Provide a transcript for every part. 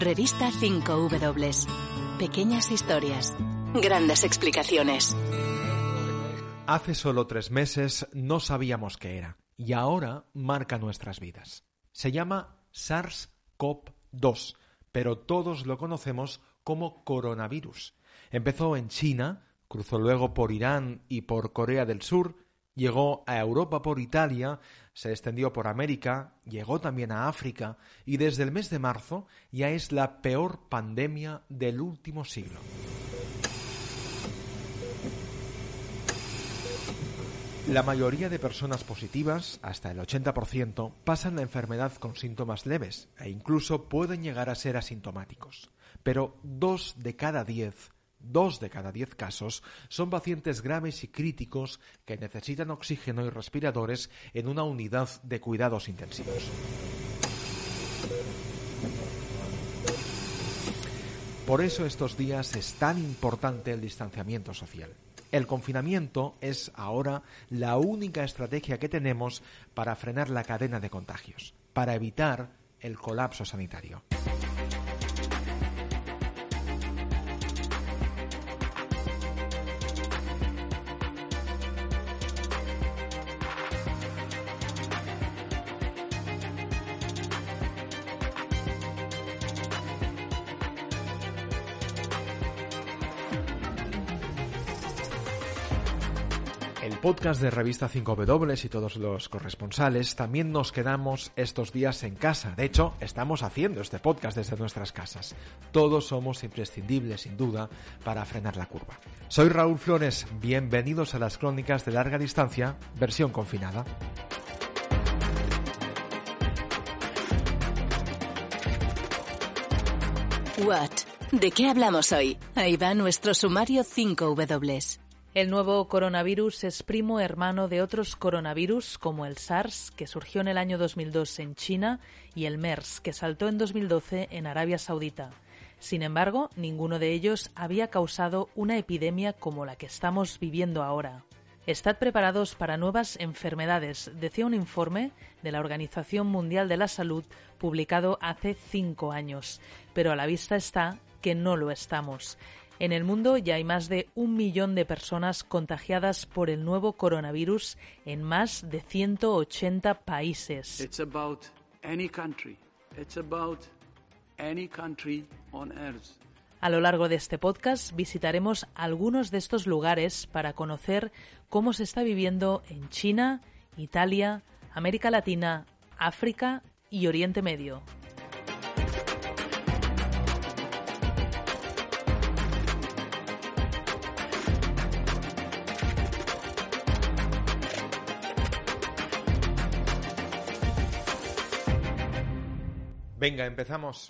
Revista 5W. Pequeñas historias. Grandes explicaciones. Hace solo tres meses no sabíamos qué era y ahora marca nuestras vidas. Se llama SARS-CoV-2, pero todos lo conocemos como coronavirus. Empezó en China, cruzó luego por Irán y por Corea del Sur, llegó a Europa por Italia, se extendió por América, llegó también a África y desde el mes de marzo ya es la peor pandemia del último siglo. La mayoría de personas positivas, hasta el 80%, pasan la enfermedad con síntomas leves e incluso pueden llegar a ser asintomáticos. Pero dos de cada diez, dos de cada diez casos, son pacientes graves y críticos que necesitan oxígeno y respiradores en una unidad de cuidados intensivos. Por eso estos días es tan importante el distanciamiento social. El confinamiento es ahora la única estrategia que tenemos para frenar la cadena de contagios, para evitar el colapso sanitario. Podcast de Revista 5W y todos los corresponsales también nos quedamos estos días en casa. De hecho, estamos haciendo este podcast desde nuestras casas. Todos somos imprescindibles, sin duda, para frenar la curva. Soy Raúl Flores, bienvenidos a las crónicas de larga distancia, versión confinada. What? ¿De qué hablamos hoy? Ahí va nuestro sumario 5W. El nuevo coronavirus es primo hermano de otros coronavirus como el SARS, que surgió en el año 2002 en China, y el MERS, que saltó en 2012 en Arabia Saudita. Sin embargo, ninguno de ellos había causado una epidemia como la que estamos viviendo ahora. Estad preparados para nuevas enfermedades, decía un informe de la Organización Mundial de la Salud publicado hace cinco años, pero a la vista está que no lo estamos. En el mundo ya hay más de un millón de personas contagiadas por el nuevo coronavirus en más de 180 países. It's about any country. It's about any country on earth. A lo largo de este podcast visitaremos algunos de estos lugares para conocer cómo se está viviendo en China, Italia, América Latina, África y Oriente Medio. Venga, empezamos.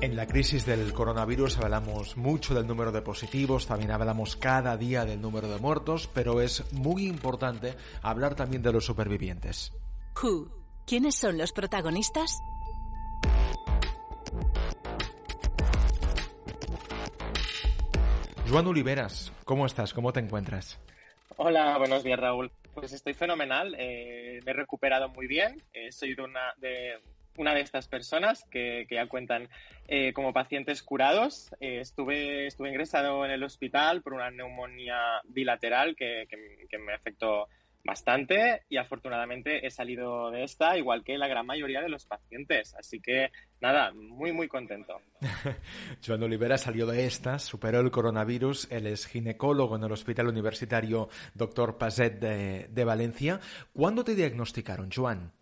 En la crisis del coronavirus hablamos mucho del número de positivos, también hablamos cada día del número de muertos, pero es muy importante hablar también de los supervivientes. Who? ¿Quiénes son los protagonistas? Joan Oliveras, ¿cómo estás? ¿Cómo te encuentras? Hola, buenos días Raúl. Pues estoy fenomenal, eh, me he recuperado muy bien, eh, soy una de, una de estas personas que, que ya cuentan eh, como pacientes curados. Estuve, estuve ingresado en el hospital por una neumonía bilateral que, que me afectó bastante y afortunadamente he salido de esta igual que la gran mayoría de los pacientes. Así que nada, muy muy contento. Joan Olivera salió de esta, superó el coronavirus, él es ginecólogo en el Hospital Universitario Dr. Pazet de, de Valencia. ¿Cuándo te diagnosticaron, Joan?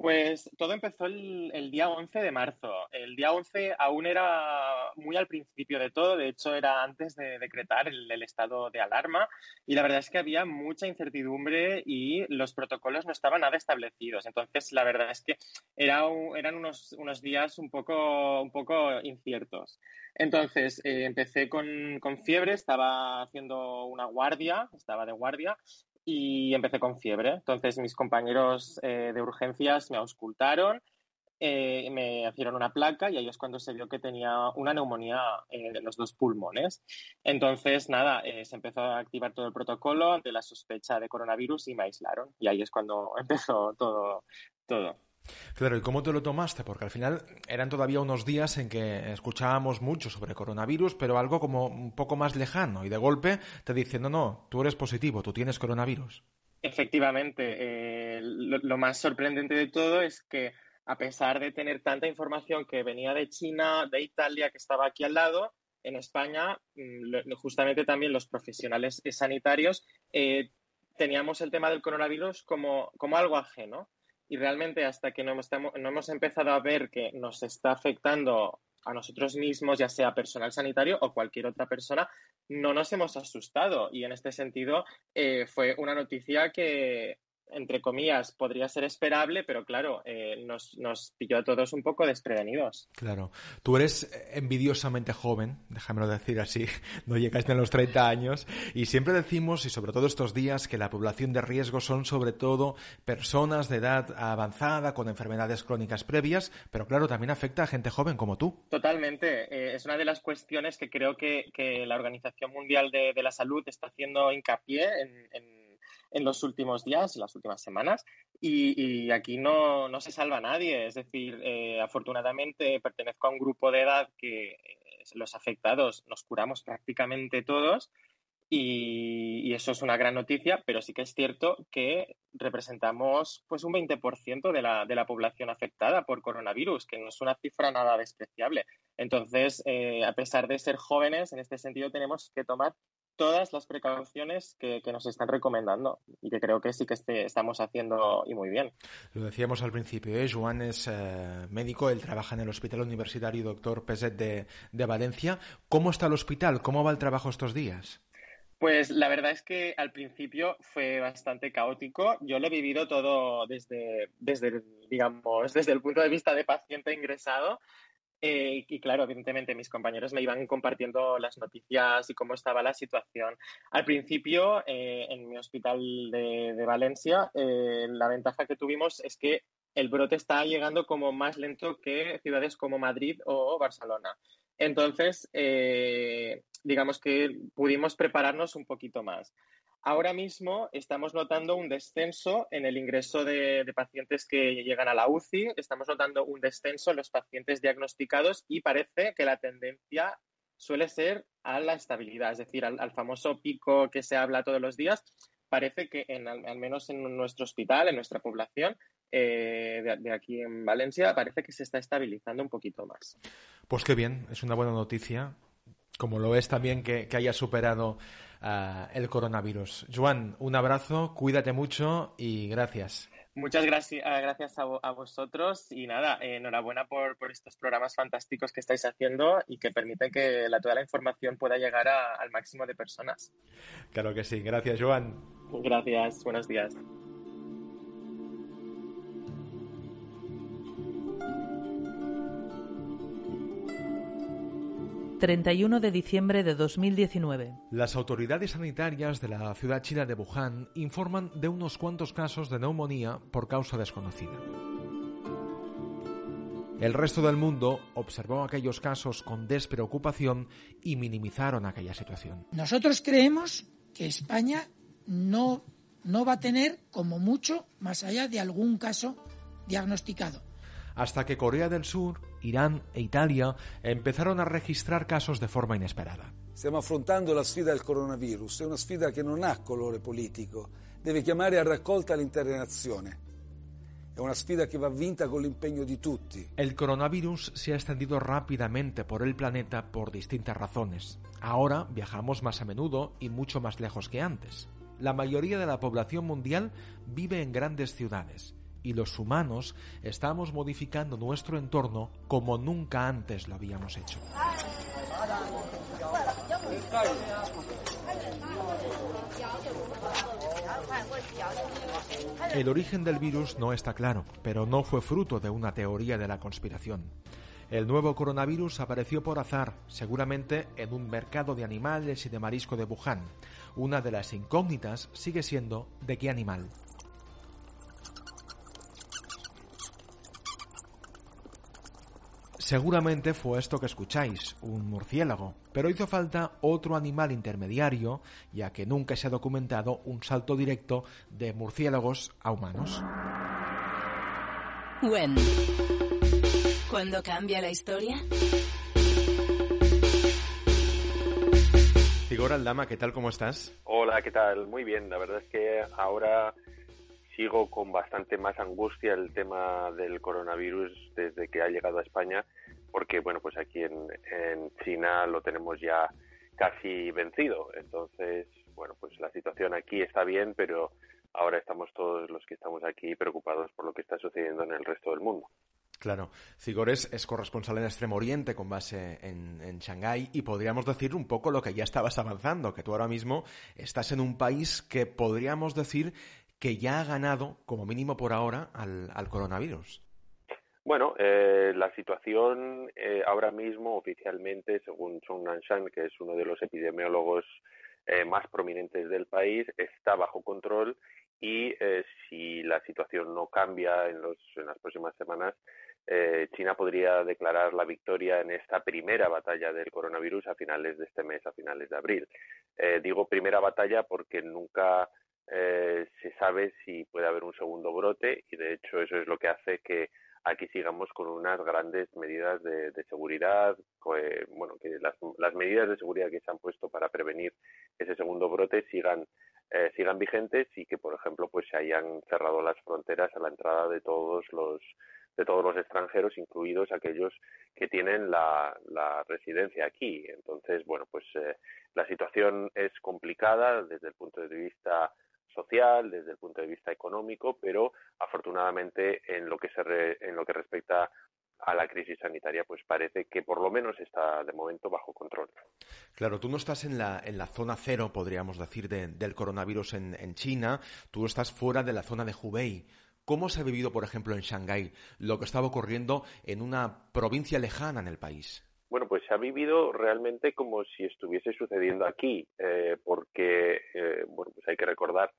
Pues todo empezó el, día 11 de marzo. El día 11 aún era muy al principio de todo, de hecho era antes de decretar el, el, estado de alarma y la verdad es que había mucha incertidumbre y los protocolos no estaban nada establecidos. Entonces la verdad es que era, eran unos, unos días un poco, un poco inciertos. Entonces eh, empecé con, con fiebre, estaba haciendo una guardia, estaba de guardia y empecé con fiebre. Entonces mis compañeros eh, de urgencias me auscultaron eh, me hicieron una placa y ahí es cuando se vio que tenía una neumonía en los dos pulmones. Entonces, nada, eh, se empezó a activar todo el protocolo ante la sospecha de coronavirus y me aislaron. Y ahí es cuando empezó todo. todo. Claro, ¿y cómo te lo tomaste? Porque al final eran todavía unos días en que escuchábamos mucho sobre coronavirus, pero algo como un poco más lejano. Y de golpe te dicen, no, no, tú eres positivo, tú tienes coronavirus. Efectivamente, eh, lo, más sorprendente de todo es que a pesar de tener tanta información que venía de China, de Italia, que estaba aquí al lado, en España, mm, justamente también los profesionales sanitarios eh, teníamos el tema del coronavirus como, como algo ajeno. Y realmente hasta que no no hemos empezado a ver que nos está afectando a nosotros mismos, ya sea personal sanitario o cualquier otra persona, no nos hemos asustado. Y en este sentido eh, fue una noticia que entre comillas, podría ser esperable, pero claro, eh, nos, nos, pilló a todos un poco desprevenidos. Claro. Tú eres envidiosamente joven, déjamelo decir así, no llegaste a los 30 años, y siempre decimos, y sobre todo estos días, que la población de riesgo son sobre todo personas de edad avanzada, con enfermedades crónicas previas, pero claro, también afecta a gente joven como tú. Totalmente. Eh, es una de las cuestiones que creo que, la Organización Mundial de, la Salud está haciendo hincapié en en los últimos días, en las últimas semanas, y, aquí no, no, se salva nadie. Es decir, eh, afortunadamente pertenezco a un grupo de edad que eh, los afectados nos curamos prácticamente todos. Y, eso es una gran noticia, pero sí que es cierto que representamos pues un 20% de la, de la población afectada por coronavirus, que no es una cifra nada despreciable. Entonces, eh, a pesar de ser jóvenes, en este sentido tenemos que tomar todas las precauciones que, nos están recomendando y que creo que sí que este, estamos haciendo y muy bien. Lo decíamos al principio, ¿eh? Joan es eh, médico, él trabaja en el Hospital Universitario Doctor Peset de, de Valencia. ¿Cómo está el hospital? ¿Cómo va el trabajo estos días? Pues la verdad es que al principio fue bastante caótico. Yo lo he vivido todo desde, desde, digamos, desde el punto de vista de paciente ingresado. Eh, y claro, evidentemente mis compañeros me iban compartiendo las noticias y cómo estaba la situación. Al principio, eh, en mi hospital de, Valencia, eh, la ventaja que tuvimos es que el brote está llegando como más lento que ciudades como Madrid o Barcelona. Entonces, digamos que pudimos prepararnos un poquito más. Ahora mismo estamos notando un descenso en el ingreso de, pacientes que llegan a la UCI, estamos notando un descenso en los pacientes diagnosticados y parece que la tendencia suele ser a la estabilidad, es decir, al, famoso pico que se habla todos los días. Parece que al, menos en nuestro hospital, en nuestra población, eh, de, aquí en Valencia, parece que se está estabilizando un poquito más. Pues qué bien, es una buena noticia, como lo es también que haya superado el coronavirus. Juan, un abrazo, cuídate mucho y gracias. Muchas gracias, ah, gracias a, vosotros y nada, enhorabuena por, estos programas fantásticos que estáis haciendo y que permiten que la, toda la información pueda llegar al máximo de personas. Claro que sí, gracias Juan. Gracias, buenos días. 31 de diciembre de 2019. Las autoridades sanitarias de la ciudad china de Wuhan informan de unos cuantos casos de neumonía por causa desconocida. El resto del mundo observó aquellos casos con despreocupación y minimizaron aquella situación. Nosotros creemos que España no, no va a tener como mucho más allá de algún caso diagnosticado hasta que Corea del Sur, Irán e Italia empezaron a registrar casos de forma inesperada. Stiamo affrontando la sfida del coronavirus, è una sfida che non ha colore politico, deve chiamare a raccolta l'intera nazione. È una sfida che va vinta con l'impegno di tutti. El coronavirus se ha extendido rápidamente por el planeta por distintas razones. Ahora viajamos más a menudo y mucho más lejos que antes. La mayoría de la población mundial vive en grandes ciudades y los humanos estamos modificando nuestro entorno como nunca antes lo habíamos hecho. El origen del virus no está claro, pero no fue fruto de una teoría de la conspiración. El nuevo coronavirus apareció por azar, seguramente en un mercado de animales y de marisco de Wuhan. Una de las incógnitas sigue siendo de qué animal. Seguramente fue esto que escucháis, un murciélago, pero hizo falta otro animal intermediario, ya que nunca se ha documentado un salto directo de murciélagos a humanos. When. ¿Cuándo cambia la historia? Figura Aldama, ¿qué tal? ¿Cómo estás? Hola, ¿qué tal? Muy bien. La verdad es que ahora sigo con bastante más angustia el tema del coronavirus desde que ha llegado a España, porque bueno, pues aquí en, China lo tenemos ya casi vencido. Entonces, bueno, pues la situación aquí está bien, pero ahora estamos todos los que estamos aquí preocupados por lo que está sucediendo en el resto del mundo. Claro, Cigores es corresponsal en Extremo Oriente con base en, en Shanghái y podríamos decir un poco lo que ya estabas avanzando, que tú ahora mismo estás en un país que podríamos decir que ya ha ganado, como mínimo por ahora, al, coronavirus. Bueno, eh, la situación eh, ahora mismo oficialmente, según Chong Nanshan, que es uno de los epidemiólogos eh, más prominentes del país, está bajo control y si la situación no cambia en, los, en las próximas semanas, China podría declarar la victoria en esta primera batalla del coronavirus a finales de este mes, a finales de abril. digo primera batalla porque nunca eh, se sabe si puede haber un segundo brote y de hecho eso es lo que hace que aquí sigamos con unas grandes medidas de, seguridad, bueno, que las, medidas de seguridad que se han puesto para prevenir ese segundo brote sigan eh, sigan vigentes y que por ejemplo pues se hayan cerrado las fronteras a la entrada de todos los de todos los extranjeros, incluidos aquellos que tienen la, residencia aquí. Entonces, bueno, pues eh, la situación es complicada desde el punto de vista social, desde el punto de vista económico, pero afortunadamente en lo que se en lo que respecta a la crisis sanitaria, pues parece que por lo menos está de momento bajo control. Claro, tú no estás en la, en la zona cero, podríamos decir, del coronavirus en, en, China, tú estás fuera de la zona de Hubei. ¿Cómo se ha vivido, por ejemplo, en Shanghái lo que estaba ocurriendo en una provincia lejana en el país? Bueno, pues se ha vivido realmente como si estuviese sucediendo aquí, eh, porque, eh, bueno, pues hay que recordar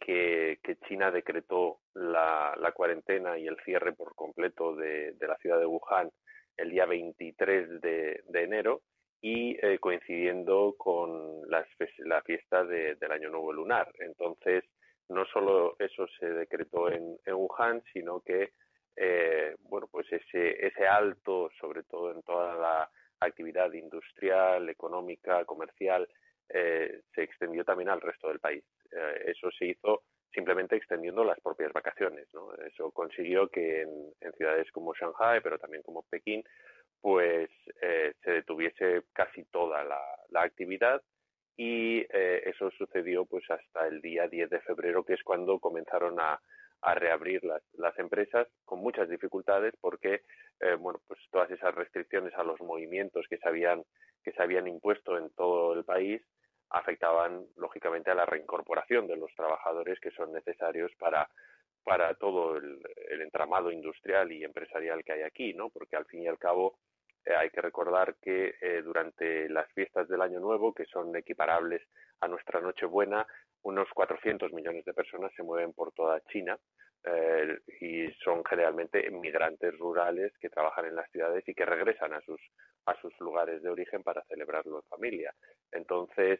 que, China decretó la, cuarentena y el cierre por completo de, la ciudad de Wuhan el día 23 de, enero y eh, coincidiendo con las, la fiesta del Año Nuevo Lunar. Entonces, no solo eso se decretó en, en Wuhan, sino que eh, bueno, pues ese, ese alto, sobre todo en toda la actividad industrial, económica, comercial, eh, se extendió también al resto del país. Eh, eso se hizo simplemente extendiendo las propias vacaciones. ¿no? Eso consiguió que en, ciudades como Shanghai, pero también como Pekín, pues se detuviese casi toda la, la actividad y eso sucedió pues hasta el día 10 de febrero, que es cuando comenzaron a, a reabrir las, empresas con muchas dificultades porque eh, bueno pues todas esas restricciones a los movimientos que se habían que se habían impuesto en todo el país afectaban lógicamente a la reincorporación de los trabajadores que son necesarios para para todo el, entramado industrial y empresarial que hay aquí no porque al fin y al cabo eh, hay que recordar que eh, durante las fiestas del Año Nuevo, que son equiparables a nuestra Nochebuena, unos 400 millones de personas se mueven por toda China eh, y son generalmente migrantes rurales que trabajan en las ciudades y que regresan a sus a sus lugares de origen para celebrarlo en familia. Entonces,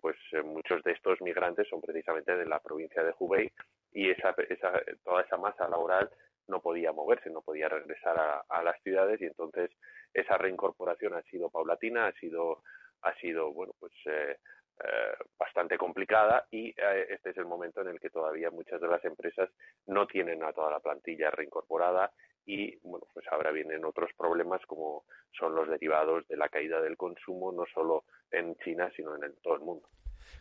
pues muchos de estos migrantes son precisamente de la provincia de Hubei y esa, esa, toda esa masa laboral no podía moverse, no podía regresar a, a las ciudades y entonces esa reincorporación ha sido paulatina, ha sido ha sido bueno pues eh, eh, bastante complicada y eh, este es el momento en el que todavía muchas de las empresas no tienen a toda la plantilla reincorporada y bueno pues ahora vienen otros problemas como son los derivados de la caída del consumo no solo en China sino en todo el mundo.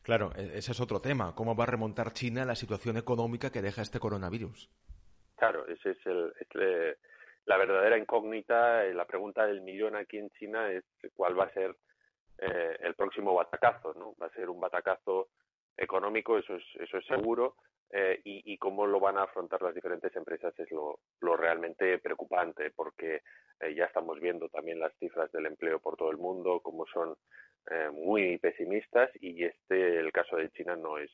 Claro, e-, ese es otro tema. ¿Cómo va a remontar China la situación económica que deja este coronavirus? Claro, ese es el, la verdadera incógnita. La pregunta del millón aquí en China es cuál va a ser eh, el próximo batacazo, ¿no? Va a ser un batacazo económico, eso es, eso es seguro, eh, y, cómo lo van a afrontar las diferentes empresas es lo, realmente preocupante, porque eh, ya estamos viendo también las cifras del empleo por todo el mundo, como son muy pesimistas, y este, el caso de China, no es,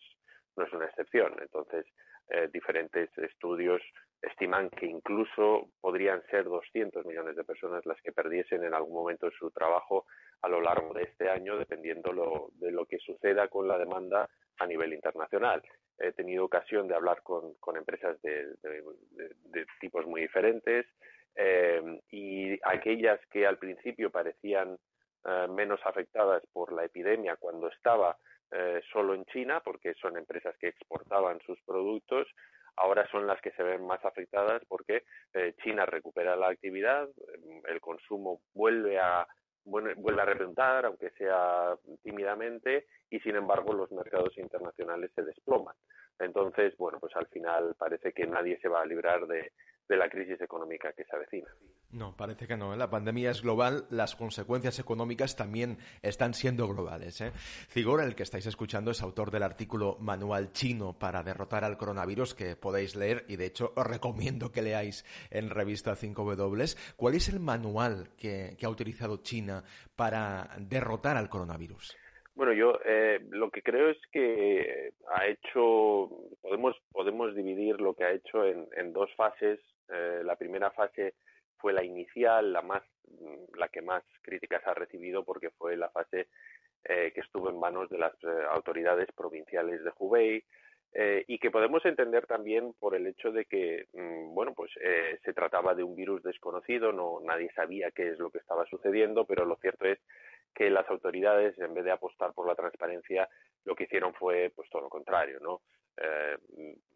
no es una excepción. Entonces, eh, diferentes estudios estiman que incluso podrían ser 200 millones de personas las que perdiesen en algún momento su trabajo a lo largo de este año, dependiendo de lo que suceda con la demanda a nivel internacional. He tenido ocasión de hablar con, empresas de, tipos muy diferentes eh, y aquellas que al principio parecían eh, menos afectadas por la epidemia cuando estaba eh, solo en China, porque son empresas que exportaban sus productos, ahora son las que se ven más afectadas porque China recupera la actividad, el consumo vuelve a vuelve a repuntar, aunque sea tímidamente, y sin embargo los mercados internacionales se desploman. Entonces, bueno, pues al final parece que nadie se va a librar de, la crisis económica que se avecina. No, parece que no. ¿eh? La pandemia es global, las consecuencias económicas también están siendo globales. ¿eh? el que estáis escuchando, es autor del artículo Manual Chino para derrotar al coronavirus que podéis leer y de hecho os recomiendo que leáis en revista 5W. ¿Cuál es el manual que ha utilizado China para derrotar al coronavirus? Bueno, yo eh, lo que creo es que ha hecho, podemos, podemos dividir lo que ha hecho en, en dos fases. Eh, la primera fase fue la inicial, la más, la que más críticas ha recibido porque fue la fase eh, que estuvo en manos de las autoridades provinciales de Hubei y que podemos entender también por el hecho de que, mm, bueno, pues se trataba de un virus desconocido, no nadie sabía qué es lo que estaba sucediendo, pero lo cierto es que las autoridades, en vez de apostar por la transparencia, lo que hicieron fue pues todo lo contrario, ¿no? Eh,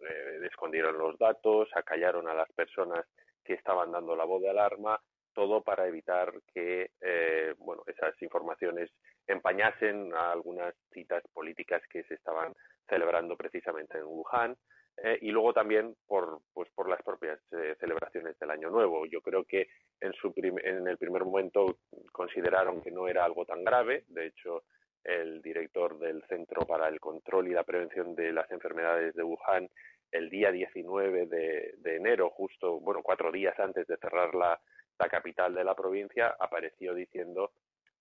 eh, escondieron los datos, acallaron a las personas que estaban dando la voz de alarma, todo para evitar que eh, bueno, esas informaciones empañasen a algunas citas políticas que se estaban celebrando precisamente en Wuhan eh, y luego también por, pues por las propias eh, celebraciones del Año Nuevo. Yo creo que en, su en el primer momento consideraron que no era algo tan grave. De hecho, el director del Centro para el Control y la Prevención de las Enfermedades de Wuhan, el día 19 de, enero, justo, bueno, cuatro días antes de cerrar la, la capital de la provincia, apareció diciendo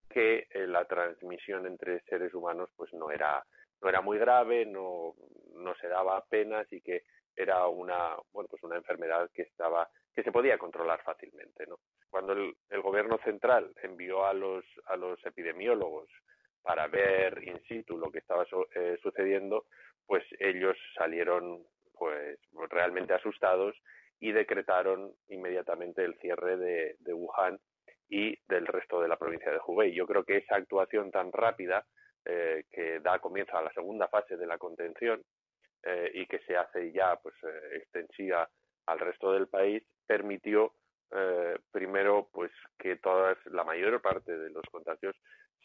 que eh, la transmisión entre seres humanos pues no era no era muy grave, no, no se daba apenas y que era una, bueno, pues una enfermedad que estaba, que se podía controlar fácilmente, ¿no? Cuando el, gobierno central envió a los, a los epidemiólogos para ver in situ lo que estaba eh, sucediendo, pues ellos salieron pues realmente asustados y decretaron inmediatamente el cierre de, Wuhan y del resto de la provincia de Hubei. Yo creo que esa actuación tan rápida eh, que da comienzo a la segunda fase de la contención eh, y que se hace ya pues eh, extensiva al resto del país permitió primero pues que todas la mayor parte de los contagios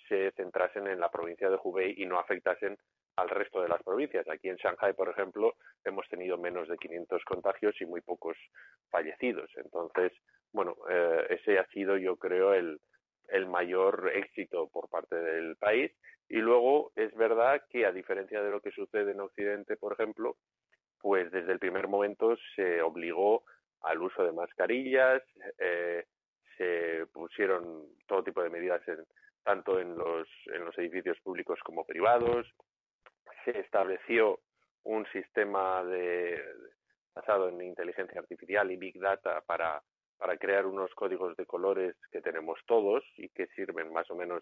se centrasen en la provincia de Hubei y no afectasen al resto de las provincias. Aquí en Shanghai, por ejemplo, hemos tenido menos de 500 contagios y muy pocos fallecidos. Entonces, bueno, ese ha sido, yo creo, el, el mayor éxito por parte del país. Y luego es verdad que, a diferencia de lo que sucede en Occidente, por ejemplo, pues desde el primer momento se obligó al uso de mascarillas, eh, se pusieron todo tipo de medidas tanto en los, en los edificios públicos como privados, se estableció un sistema de, basado en inteligencia artificial y big data para para crear unos códigos de colores que tenemos todos y que sirven más o menos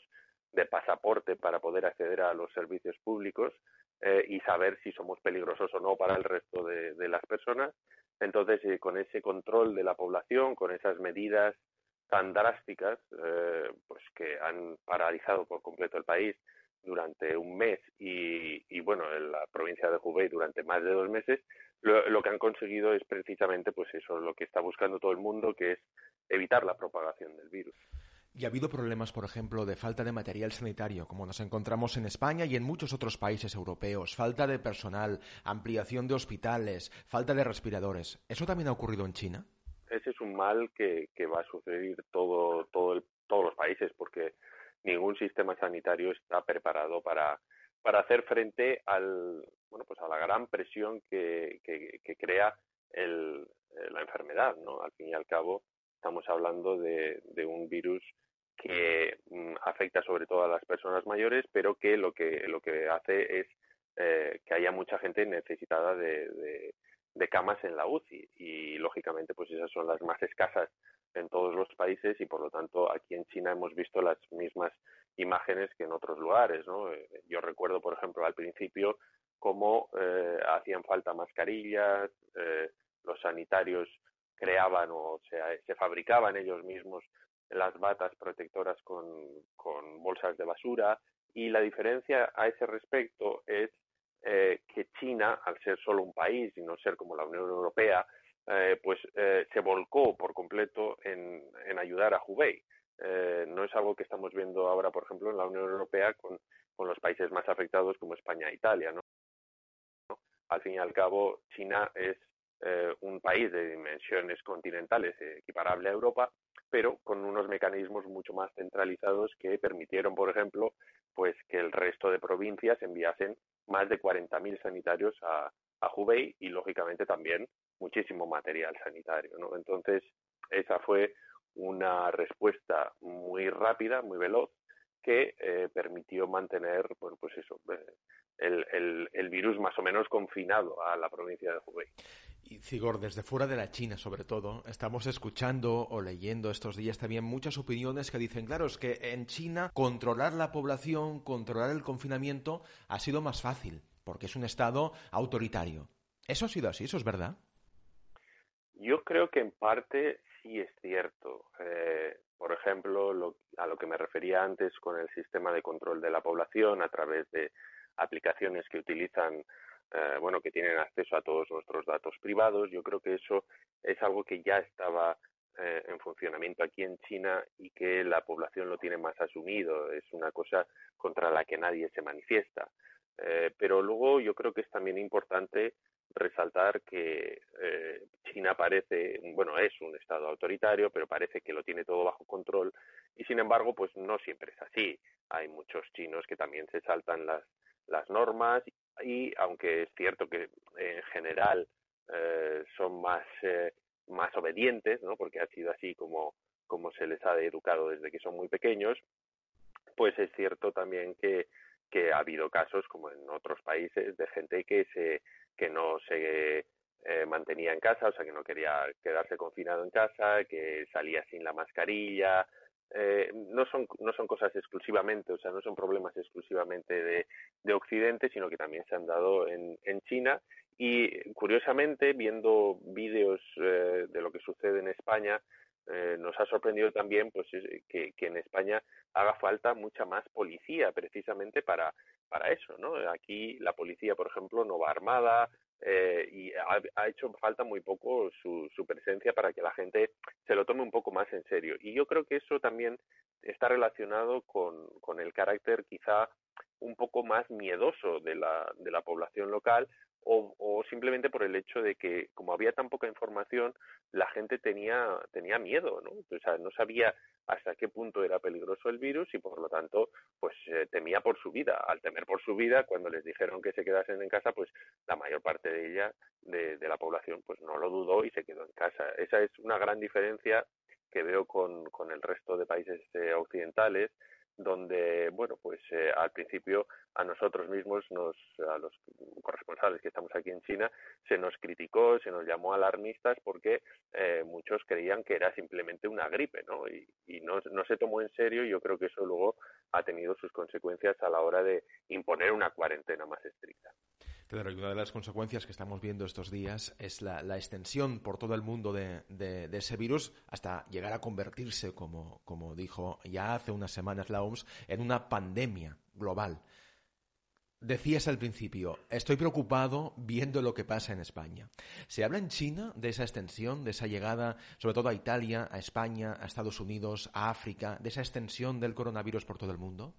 de pasaporte para poder acceder a los servicios públicos eh, y saber si somos peligrosos o no para el resto de, las personas. Entonces, eh, con ese control de la población, con esas medidas tan drásticas, eh, pues que han paralizado por completo el país durante un mes y, y, bueno, en la provincia de Hubei durante más de dos meses, lo, que han conseguido es precisamente pues eso, lo que está buscando todo el mundo, que es evitar la propagación del virus. Y ha habido problemas, por ejemplo, de falta de material sanitario, como nos encontramos en España y en muchos otros países europeos, falta de personal, ampliación de hospitales, falta de respiradores. ¿Eso también ha ocurrido en China? Ese es un mal que, que va a suceder todo, todo todos los países, porque ningún sistema sanitario está preparado para, para hacer frente al, bueno, pues a la gran presión que, que, crea el, la enfermedad, ¿no? Al fin y al cabo, estamos hablando de, de un virus que mm, afecta sobre todo a las personas mayores, pero que lo que, lo que hace es eh, que haya mucha gente necesitada de, de camas en la UCI y lógicamente pues esas son las más escasas en todos los países y por lo tanto aquí en China hemos visto las mismas imágenes que en otros lugares. ¿no? Eh, yo recuerdo, por ejemplo, al principio cómo eh, hacían falta mascarillas, eh, los sanitarios creaban o sea, se fabricaban ellos mismos las batas protectoras con, con bolsas de basura y la diferencia a ese respecto es eh, que China, al ser solo un país y no ser como la Unión Europea, eh, pues eh, se volcó por completo en, ayudar a Hubei. no es algo que estamos viendo ahora, por ejemplo, en la Unión Europea con, con los países más afectados como España e Italia. ¿no? Al fin y al cabo, China es un país de dimensiones continentales equiparable a Europa, pero con unos mecanismos mucho más centralizados que permitieron, por ejemplo, pues que el resto de provincias enviasen más de 40.000 sanitarios a, a Hubei y lógicamente también muchísimo material sanitario. ¿no? Entonces, esa fue una respuesta muy rápida, muy veloz, que eh, permitió mantener, bueno, pues eso, eh, el, el, el, virus más o menos confinado a la provincia de Hubei. Y Cigor, desde fuera de la China sobre todo, estamos escuchando o leyendo estos días también muchas opiniones que dicen, claro, es que en China controlar la población, controlar el confinamiento ha sido más fácil, porque es un Estado autoritario. ¿Eso ha sido así? ¿Eso es verdad? Yo creo que en parte sí es cierto. Eh, por ejemplo, lo, a lo que me refería antes con el sistema de control de la población a través de aplicaciones que utilizan eh, bueno, que tienen acceso a todos nuestros datos privados. Yo creo que eso es algo que ya estaba eh, en funcionamiento aquí en China y que la población lo tiene más asumido. Es una cosa contra la que nadie se manifiesta. Eh, pero luego yo creo que es también importante resaltar que eh, China parece, bueno, es un Estado autoritario, pero parece que lo tiene todo bajo control y sin embargo, pues no siempre es así. Hay muchos chinos que también se saltan las, las normas y aunque es cierto que en general eh, son más, eh, más obedientes, ¿no? porque ha sido así como, como se les ha educado desde que son muy pequeños, pues es cierto también que, que ha habido casos, como en otros países, de gente que, se, que no se eh, mantenía en casa, o sea, que no quería quedarse confinado en casa, que salía sin la mascarilla, eh, no son no son cosas exclusivamente, o sea, no son problemas exclusivamente de, de Occidente, sino que también se han dado en, en China y curiosamente viendo vídeos eh, de lo que sucede en España eh, nos ha sorprendido también pues que, que en España haga falta mucha más policía precisamente para para eso, ¿no? Aquí la policía, por ejemplo, no va armada, eh, y ha, hecho falta muy poco su, su, presencia para que la gente se lo tome un poco más en serio. Y yo creo que eso también está relacionado con el carácter quizá un poco más miedoso de la, de la población local o, o, simplemente por el hecho de que como había tan poca información la gente tenía tenía miedo no o sea no sabía hasta qué punto era peligroso el virus y por lo tanto pues eh, temía por su vida. Al temer por su vida cuando les dijeron que se quedasen en casa pues la mayor parte de ella de, la población pues no lo dudó y se quedó en casa. Esa es una gran diferencia que veo con, con el resto de países eh, occidentales donde, bueno, pues eh, al principio a nosotros mismos, nos, a los corresponsales que estamos aquí en China, se nos criticó, se nos llamó alarmistas porque eh, muchos creían que era simplemente una gripe, ¿no? Y, y no, no se tomó en serio y yo creo que eso luego ha tenido sus consecuencias a la hora de imponer una cuarentena más estricta. Claro, y una de las consecuencias que estamos viendo estos días es la, extensión por todo el mundo de, de, de, ese virus hasta llegar a convertirse, como, como dijo ya hace unas semanas la OMS, en una pandemia global. Decías al principio, estoy preocupado viendo lo que pasa en España. ¿Se habla en China de esa extensión, de esa llegada, sobre todo a Italia, a España, a Estados Unidos, a África, de esa extensión del coronavirus por todo el mundo?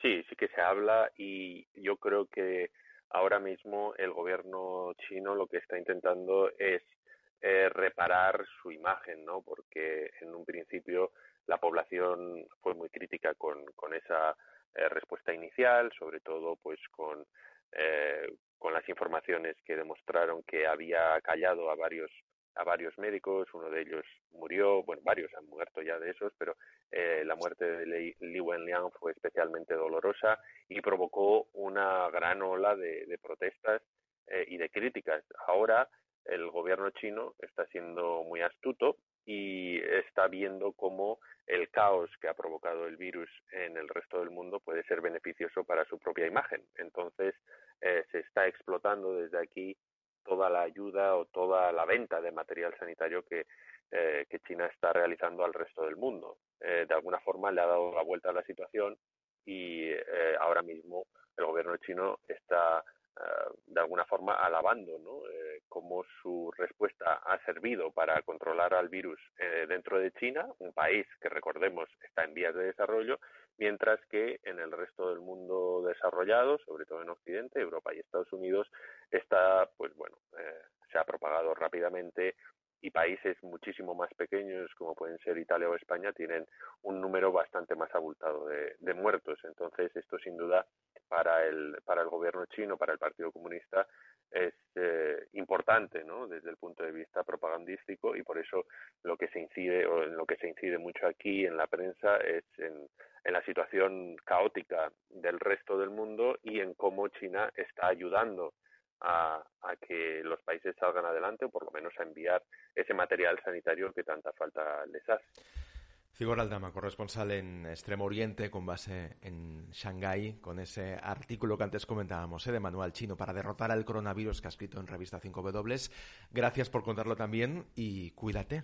Sí, sí que se habla y yo creo que ahora mismo el gobierno chino lo que está intentando es eh, reparar su imagen, ¿no? Porque en un principio la población fue muy crítica con, esa eh, respuesta inicial, sobre todo pues con, eh, con las informaciones que demostraron que había callado a varios a varios médicos, uno de ellos murió, bueno, varios han muerto ya de esos, pero eh, la muerte de Li, Li Wenliang fue especialmente dolorosa y provocó una gran ola de, de protestas eh, y de críticas. Ahora el gobierno chino está siendo muy astuto y está viendo cómo el caos que ha provocado el virus en el resto del mundo puede ser beneficioso para su propia imagen. Entonces, eh, se está explotando desde aquí toda la ayuda o toda la venta de material sanitario que, eh, que China está realizando al resto del mundo. Eh, de alguna forma le ha dado la vuelta a la situación y ahora mismo el gobierno chino está de alguna forma alabando ¿no? Eh, cómo su respuesta ha servido para controlar al virus eh, dentro de China, un país que recordemos está en vías de desarrollo, mientras que en el resto del mundo desarrollado, sobre todo en Occidente, Europa y Estados Unidos, está, pues bueno, eh, se ha propagado rápidamente y países muchísimo más pequeños como pueden ser Italia o España tienen un número bastante más abultado de, muertos. Entonces esto sin duda para el, para el gobierno chino, para el Partido Comunista, es eh, importante ¿no? desde el punto de vista propagandístico y por eso lo que se incide o en lo que se incide mucho aquí en la prensa es en la situación caótica del resto del mundo y en cómo China está ayudando a, a, que los países salgan adelante o por lo menos a enviar ese material sanitario que tanta falta les hace. Cigor Aldama, corresponsal en Extremo Oriente con base en Shanghái, con ese artículo que antes comentábamos ¿eh? de Manual Chino para derrotar al coronavirus que ha escrito en revista 5W. Gracias por contarlo también y cuídate.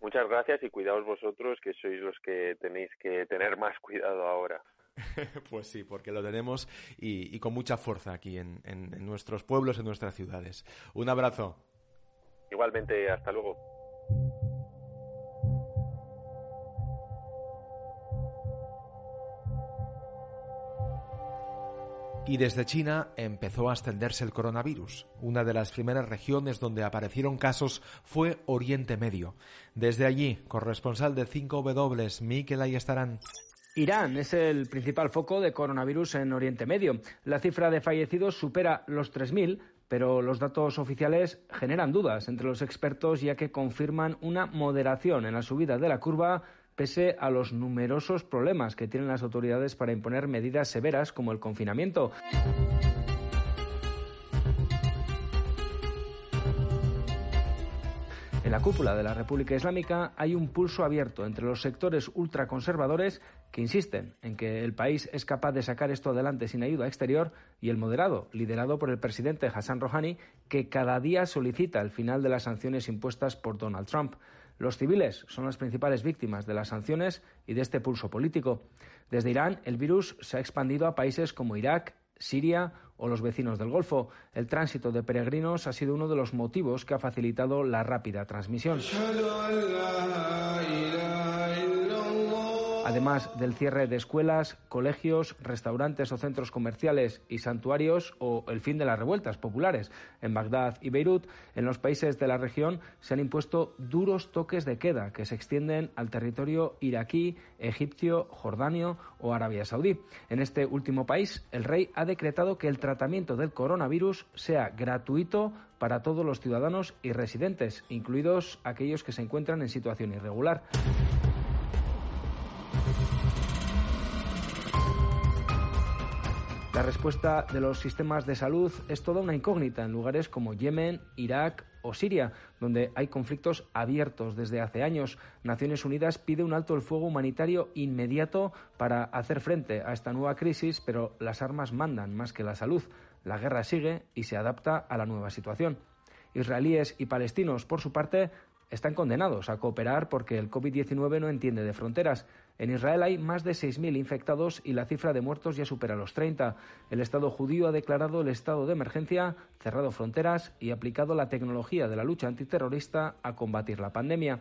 Muchas gracias y cuidaos vosotros que sois los que tenéis que tener más cuidado ahora. pues sí, porque lo tenemos y, y con mucha fuerza aquí en, en, en nuestros pueblos, en nuestras ciudades. Un abrazo. Igualmente, hasta luego. Y desde China empezó a extenderse el coronavirus. Una de las primeras regiones donde aparecieron casos fue Oriente Medio. Desde allí, corresponsal de 5W, Miquel estarán. Irán es el principal foco de coronavirus en Oriente Medio. La cifra de fallecidos supera los 3.000, pero los datos oficiales generan dudas entre los expertos ya que confirman una moderación en la subida de la curva pese a los numerosos problemas que tienen las autoridades para imponer medidas severas como el confinamiento. En la cúpula de la República Islámica hay un pulso abierto entre los sectores ultraconservadores que insisten en que el país es capaz de sacar esto adelante sin ayuda exterior y el moderado, liderado por el presidente Hassan Rouhani, que cada día solicita el final de las sanciones impuestas por Donald Trump. Los civiles son las principales víctimas de las sanciones y de este pulso político. Desde Irán, el virus se ha expandido a países como Irak, Siria o los vecinos del Golfo. El tránsito de peregrinos ha sido uno de los motivos que ha facilitado la rápida transmisión. Además del cierre de escuelas, colegios, restaurantes o centros comerciales y santuarios o el fin de las revueltas populares en Bagdad y Beirut, en los países de la región se han impuesto duros toques de queda que se extienden al territorio iraquí, egipcio, jordanio o Arabia Saudí. En este último país, el rey ha decretado que el tratamiento del coronavirus sea gratuito para todos los ciudadanos y residentes, incluidos aquellos que se encuentran en situación irregular. La respuesta de los sistemas de salud es toda una incógnita en lugares como Yemen, Irak o Siria, donde hay conflictos abiertos desde hace años. Naciones Unidas pide un alto el fuego humanitario inmediato para hacer frente a esta nueva crisis, pero las armas mandan más que la salud. La guerra sigue y se adapta a la nueva situación. Israelíes y palestinos, por su parte, están condenados a cooperar porque el COVID-19 no entiende de fronteras. En Israel hay más de 6.000 infectados y la cifra de muertos ya supera los 30. El Estado judío ha declarado el estado de emergencia, cerrado fronteras y aplicado la tecnología de la lucha antiterrorista a combatir la pandemia.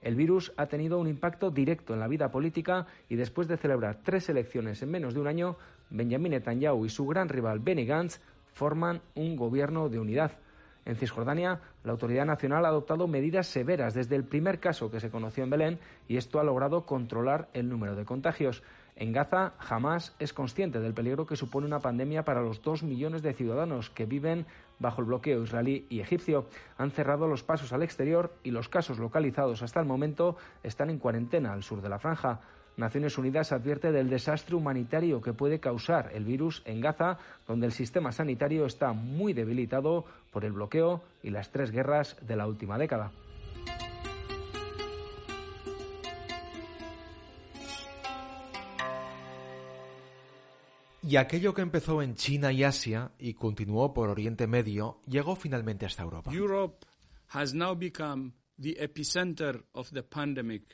El virus ha tenido un impacto directo en la vida política y después de celebrar tres elecciones en menos de un año, Benjamin Netanyahu y su gran rival Benny Gantz forman un gobierno de unidad. En Cisjordania, la Autoridad Nacional ha adoptado medidas severas desde el primer caso que se conoció en Belén y esto ha logrado controlar el número de contagios. En Gaza, jamás es consciente del peligro que supone una pandemia para los dos millones de ciudadanos que viven bajo el bloqueo israelí y egipcio. Han cerrado los pasos al exterior y los casos localizados hasta el momento están en cuarentena al sur de la franja. Naciones Unidas advierte del desastre humanitario que puede causar el virus en Gaza, donde el sistema sanitario está muy debilitado por el bloqueo y las tres guerras de la última década. Y aquello que empezó en China y Asia y continuó por Oriente Medio llegó finalmente hasta Europa.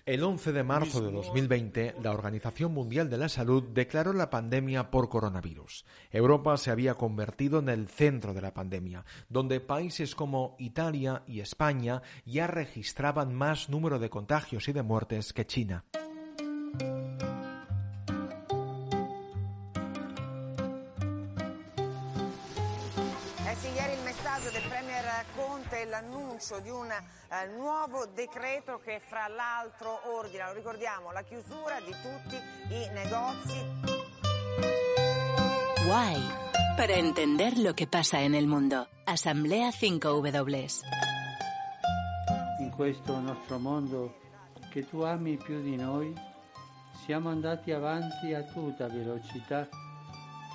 El 11 de marzo de 2020, la Organización Mundial de la Salud declaró la pandemia por coronavirus. Europa se había convertido en el centro de la pandemia, donde países como Italia y España ya registraban más número de contagios y de muertes que China. L'annuncio di un eh, nuovo decreto che fra l'altro ordina, lo ricordiamo, la chiusura di tutti i negozi. Why? Para entender lo che pasa en el mundo. Asamblea 5W. In questo nostro mondo che tu ami più di noi, siamo andati avanti a tutta velocità,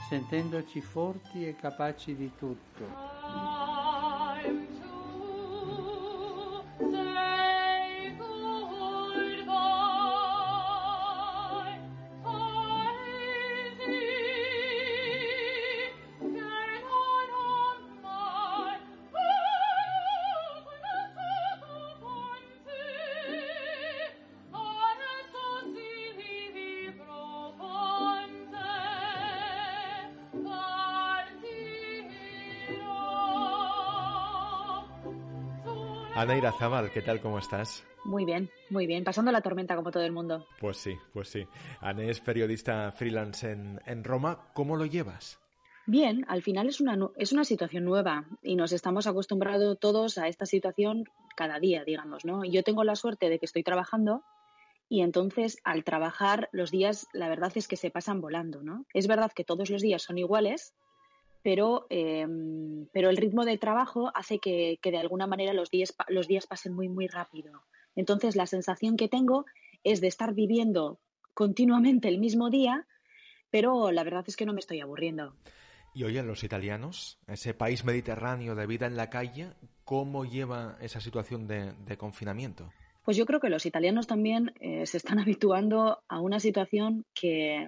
sentendoci forti e capaci di tutto. Anaira Zaval, ¿qué tal? ¿Cómo estás? Muy bien, muy bien. Pasando la tormenta como todo el mundo. Pues sí, pues sí. Ana es periodista freelance en, en Roma. ¿Cómo lo llevas? Bien, al final es una, es una situación nueva y nos estamos acostumbrados todos a esta situación cada día, digamos, ¿no? Yo tengo la suerte de que estoy trabajando y entonces al trabajar los días, la verdad es que se pasan volando, ¿no? Es verdad que todos los días son iguales, pero, em, pero el ritmo de trabajo hace que, de alguna manera los días, los días pasen muy, muy rápido. Entonces, la sensación que tengo es de estar viviendo continuamente el mismo día, pero la verdad es que no me estoy aburriendo. Y oye, los italianos, ese país mediterráneo de vida en la calle, ¿cómo lleva esa situación de, confinamiento? Pues yo creo que los italianos también eh, se están habituando a una situación que,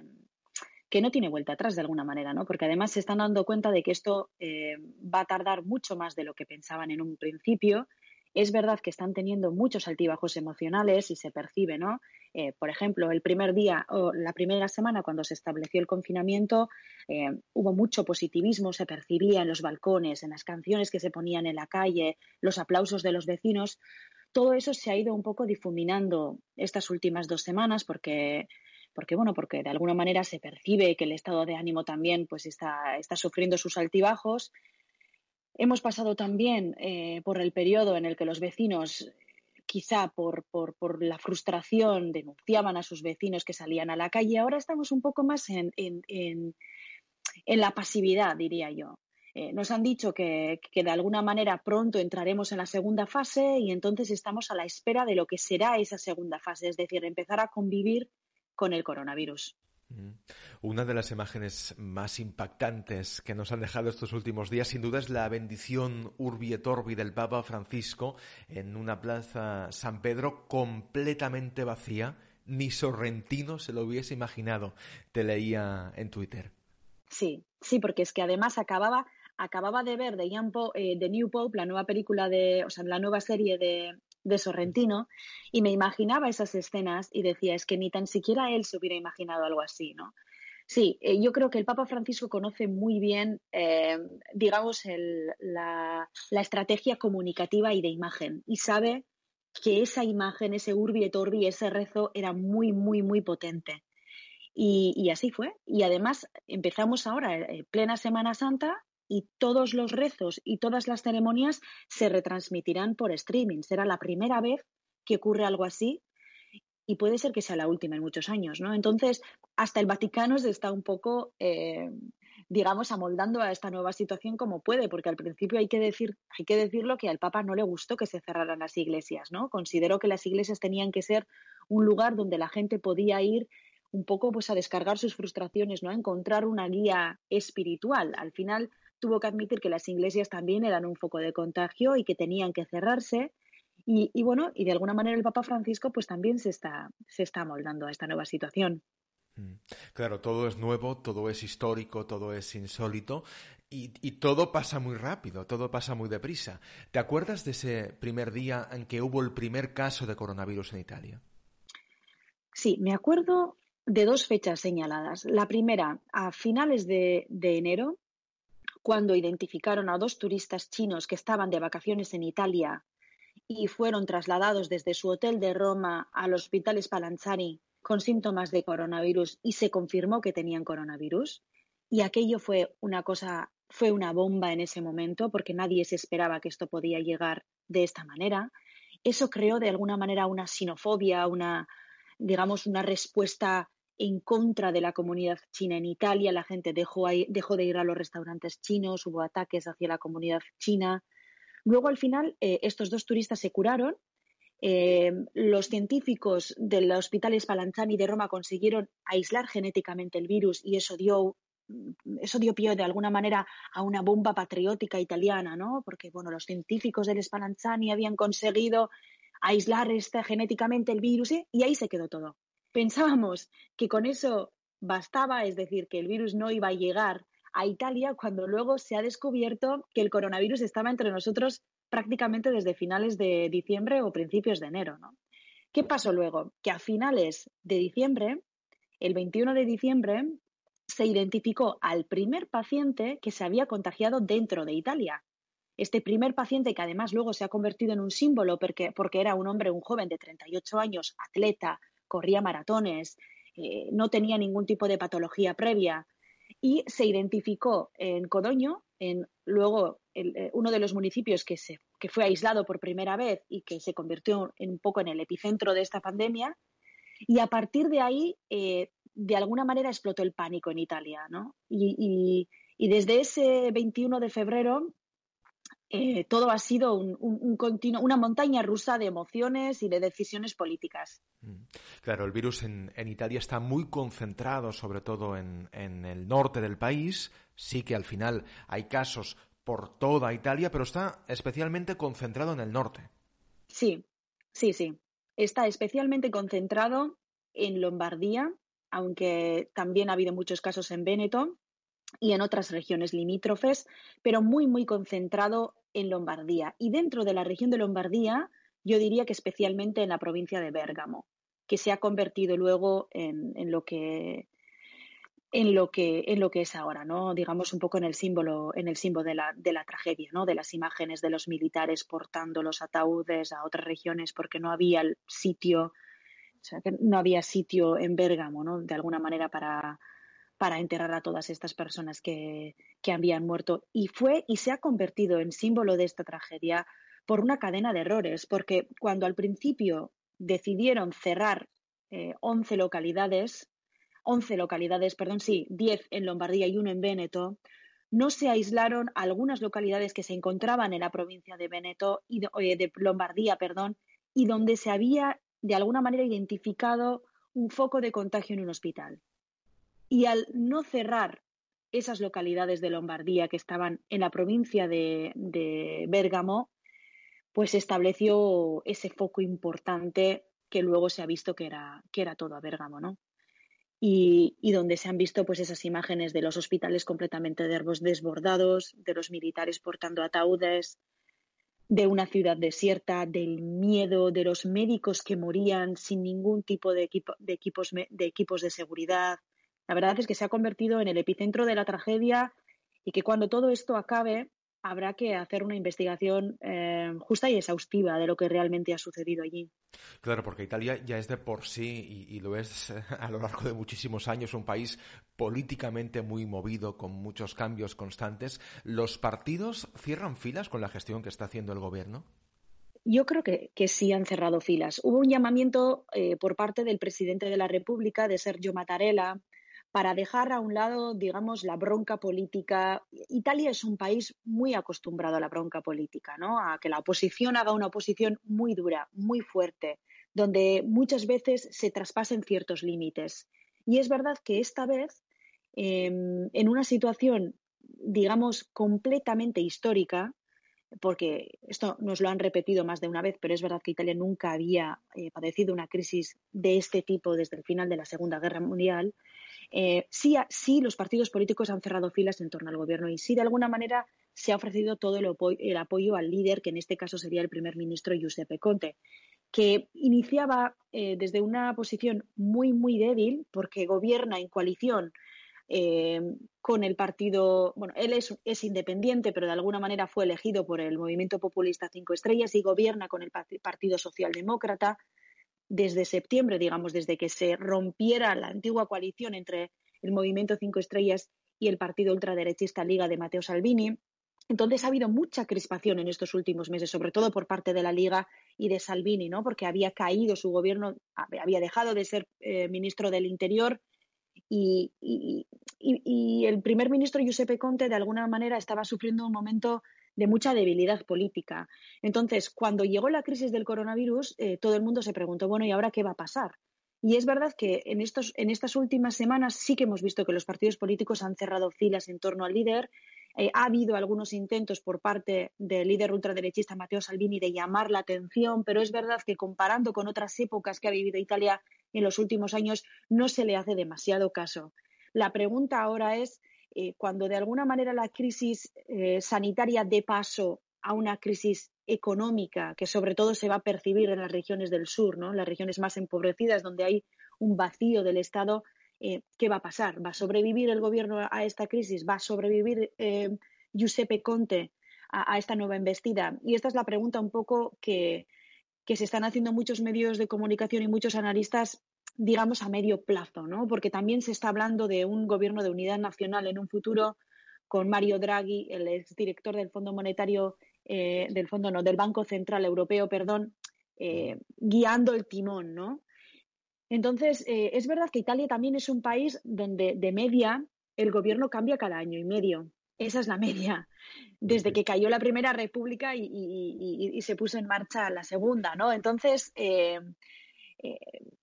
que no tiene vuelta atrás de alguna manera, ¿no? Porque además se están dando cuenta de que esto eh, va a tardar mucho más de lo que pensaban en un principio. Es verdad que están teniendo muchos altibajos emocionales y se percibe, ¿no? Eh, por ejemplo, el primer día o la primera semana cuando se estableció el confinamiento eh, hubo mucho positivismo, se percibía en los balcones, en las canciones que se ponían en la calle, los aplausos de los vecinos. Todo eso se ha ido un poco difuminando estas últimas dos semanas porque porque bueno, porque de alguna manera se percibe que el estado de ánimo también pues está, está sufriendo sus altibajos. Hemos pasado también eh, por el periodo en el que los vecinos, quizá por, por, por, la frustración, denunciaban a sus vecinos que salían a la calle. Ahora estamos un poco más en, en, en, la pasividad, diría yo. Eh, nos han dicho que, que, de alguna manera pronto entraremos en la segunda fase y entonces estamos a la espera de lo que será esa segunda fase, es decir, empezar a convivir con el coronavirus. Mm. Una de las imágenes más impactantes que nos han dejado estos últimos días, sin duda, es la bendición Urbi et Orbi del Papa Francisco en una plaza San Pedro completamente vacía. Ni Sorrentino se lo hubiese imaginado. Te leía en Twitter. Sí, sí, porque es que además acababa, acababa de ver The, Young eh, New Pope, la nueva película de, o sea, la nueva serie de, de Sorrentino y me imaginaba esas escenas y decía, es que ni tan siquiera él se hubiera imaginado algo así, ¿no? Sí, eh, yo creo que el Papa Francisco conoce muy bien, eh, digamos, la, estrategia comunicativa y de imagen y sabe que esa imagen, ese urbi et orbi, ese rezo era muy, muy, muy potente. Y, así fue. Y además empezamos ahora, eh, plena Semana Santa, y todos los rezos y todas las ceremonias se retransmitirán por streaming. Será la primera vez que ocurre algo así y puede ser que sea la última en muchos años, ¿no? Entonces, hasta el Vaticano se está un poco, eh, digamos, amoldando a esta nueva situación como puede, porque al principio hay que decir, hay que decirlo que al Papa no le gustó que se cerraran las iglesias, ¿no? Consideró que las iglesias tenían que ser un lugar donde la gente podía ir un poco pues a descargar sus frustraciones, ¿no? A encontrar una guía espiritual. Al final tuvo que admitir que las iglesias también eran un foco de contagio y que tenían que cerrarse. Y, bueno, y de alguna manera el Papa Francisco pues también se está, se está moldando a esta nueva situación. Mm. Claro, todo es nuevo, todo es histórico, todo es insólito y, y, todo pasa muy rápido, todo pasa muy deprisa. ¿Te acuerdas de ese primer día en que hubo el primer caso de coronavirus en Italia? Sí, me acuerdo de dos fechas señaladas. La primera, a finales de, enero, cuando identificaron a dos turistas chinos que estaban de vacaciones en Italia y fueron trasladados desde su hotel de Roma al hospital Spallanzani con síntomas de coronavirus y se confirmó que tenían coronavirus. Y aquello fue una cosa, fue una bomba en ese momento porque nadie se esperaba que esto podía llegar de esta manera. Eso creó de alguna manera una sinofobia, una, digamos, una respuesta en contra de la comunidad china en Italia. La gente dejó, dejó de ir a los restaurantes chinos, hubo ataques hacia la comunidad china. Luego, al final, eh, estos dos turistas se curaron. Eh, los científicos del Hospital Spallanzani de Roma consiguieron aislar genéticamente el virus y eso dio eso dio pie de alguna manera a una bomba patriótica italiana, ¿no? Porque bueno, los científicos del Spallanzani habían conseguido aislar este, genéticamente el virus ¿eh? y ahí se quedó todo. Pensábamos que con eso bastaba, es decir, que el virus no iba a llegar a Italia cuando luego se ha descubierto que el coronavirus estaba entre nosotros prácticamente desde finales de diciembre o principios de enero. ¿no? ¿Qué pasó luego? Que a finales de diciembre, el 21 de diciembre, se identificó al primer paciente que se había contagiado dentro de Italia. Este primer paciente, que además luego se ha convertido en un símbolo porque, porque era un hombre, un joven de 38 años, atleta, corría maratones, eh, no tenía ningún tipo de patología previa y se identificó en Codoño, en luego eh, uno de los municipios que, fue aislado por primera vez y que se convirtió en, un poco en el epicentro de esta pandemia. Y a partir de ahí, eh, de alguna manera, explotó el pánico en Italia. ¿no? y desde ese 21 de febrero eh, todo ha sido un, continuo, una montaña rusa de emociones y de decisiones políticas. Mm. Claro, el virus en, Italia está muy concentrado, sobre todo en, el norte del país. Sí que al final hay casos por toda Italia, pero está especialmente concentrado en el norte. Sí, sí, sí. Está especialmente concentrado en Lombardía, aunque también ha habido muchos casos en Véneto y en otras regiones limítrofes, pero muy, muy concentrado en Lombardía. Y dentro de la región de Lombardía, yo diría que especialmente en la provincia de Bérgamo, que se ha convertido luego en, lo que en lo que en lo que es ahora, ¿no? Digamos un poco en el símbolo en el símbolo de la, de la tragedia, ¿no? De las imágenes de los militares portando los ataúdes a otras regiones porque no había sitio, o sea, que no había sitio en Bérgamo, ¿no? De alguna manera para para enterrar a todas estas personas que, habían muerto. Y fue y se ha convertido en símbolo de esta tragedia por una cadena de errores, porque cuando al principio decidieron cerrar eh, 11 localidades, 11 localidades, perdón, sí, 10 en Lombardía y uno en Véneto, no se aislaron algunas localidades que se encontraban en la provincia de Veneto y de, eh, de Lombardía, perdón, y donde se había de alguna manera identificado un foco de contagio en un hospital. Y al no cerrar esas localidades de Lombardía que estaban en la provincia de, Bérgamo, pues estableció ese foco importante que luego se ha visto que era, que todo a Bérgamo, ¿no? Y, y, donde se han visto pues esas imágenes de los hospitales completamente desbordados, de los militares portando ataúdes, de una ciudad desierta, del miedo, de los médicos que morían sin ningún tipo de, equipo, de, equipos, de equipos de seguridad, la verdad es que se ha convertido en el epicentro de la tragedia y que cuando todo esto acabe habrá que hacer una investigación eh, justa y exhaustiva de lo que realmente ha sucedido allí. Claro, porque Italia ya es de por sí, y, lo es a lo largo de muchísimos años, un país políticamente muy movido, con muchos cambios constantes. ¿Los partidos cierran filas con la gestión que está haciendo el gobierno? Yo creo que, sí han cerrado filas. Hubo un llamamiento eh, por parte del presidente de la República, de Sergio Mattarella, para dejar a un lado, digamos, la bronca política. Italia es un país muy acostumbrado a la bronca política, ¿no? A que la oposición haga una oposición muy dura, muy fuerte, donde muchas veces se traspasen ciertos límites. Y es verdad que esta vez, em, en una situación, digamos, completamente histórica, porque esto nos lo han repetido más de una vez, pero es verdad que Italia nunca había eh, padecido una crisis de este tipo desde el final de la Segunda Guerra Mundial. Eh, sí, sí, los partidos políticos han cerrado filas en torno al gobierno y sí, de alguna manera, se ha ofrecido todo el, el apoyo al líder, que en este caso sería el primer ministro Giuseppe Conte, que iniciaba eh, desde una posición muy, muy débil, porque gobierna en coalición eh, con el partido, bueno, él es, es, independiente, pero de alguna manera fue elegido por el movimiento populista Cinco Estrellas y gobierna con el Partido Socialdemócrata desde septiembre, digamos, desde que se rompiera la antigua coalición entre el movimiento Cinco Estrellas y el partido ultraderechista Liga de Matteo Salvini. Entonces ha habido mucha crispación en estos últimos meses, sobre todo por parte de la Liga y de Salvini, ¿no? Porque había caído su gobierno, había dejado de ser eh, ministro del Interior y, el primer ministro Giuseppe Conte de alguna manera estaba sufriendo un momento de mucha debilidad política. Entonces, cuando llegó la crisis del coronavirus, eh, todo el mundo se preguntó, bueno, ¿y ahora qué va a pasar? Y es verdad que en, estos, en estas últimas semanas sí que hemos visto que los partidos políticos han cerrado filas en torno al líder. Eh, ha habido algunos intentos por parte del líder ultraderechista Matteo Salvini de llamar la atención, pero es verdad que comparando con otras épocas que ha vivido Italia en los últimos años, no se le hace demasiado caso. La pregunta ahora es, eh, cuando de alguna manera la crisis eh, sanitaria dé paso a una crisis económica que sobre todo se va a percibir en las regiones del sur, ¿no? las regiones más empobrecidas donde hay un vacío del Estado, eh, ¿qué va a pasar? ¿Va a sobrevivir el gobierno a esta crisis? ¿Va a sobrevivir Giuseppe Conte a, a, esta nueva embestida? Y esta es la pregunta un poco que, que se están haciendo muchos medios de comunicación y muchos analistas digamos, a medio plazo, ¿no? Porque también se está hablando de un gobierno de unidad nacional en un futuro con Mario Draghi, el exdirector del Fondo Monetario, eh, del Fondo no, del Banco Central Europeo, perdón, eh, guiando el timón, ¿no? Entonces, eh, es verdad que Italia también es un país donde de media el gobierno cambia cada año y medio. Esa es la media. Desde que cayó la primera república y, y se puso en marcha la segunda, ¿no? Entonces, eh,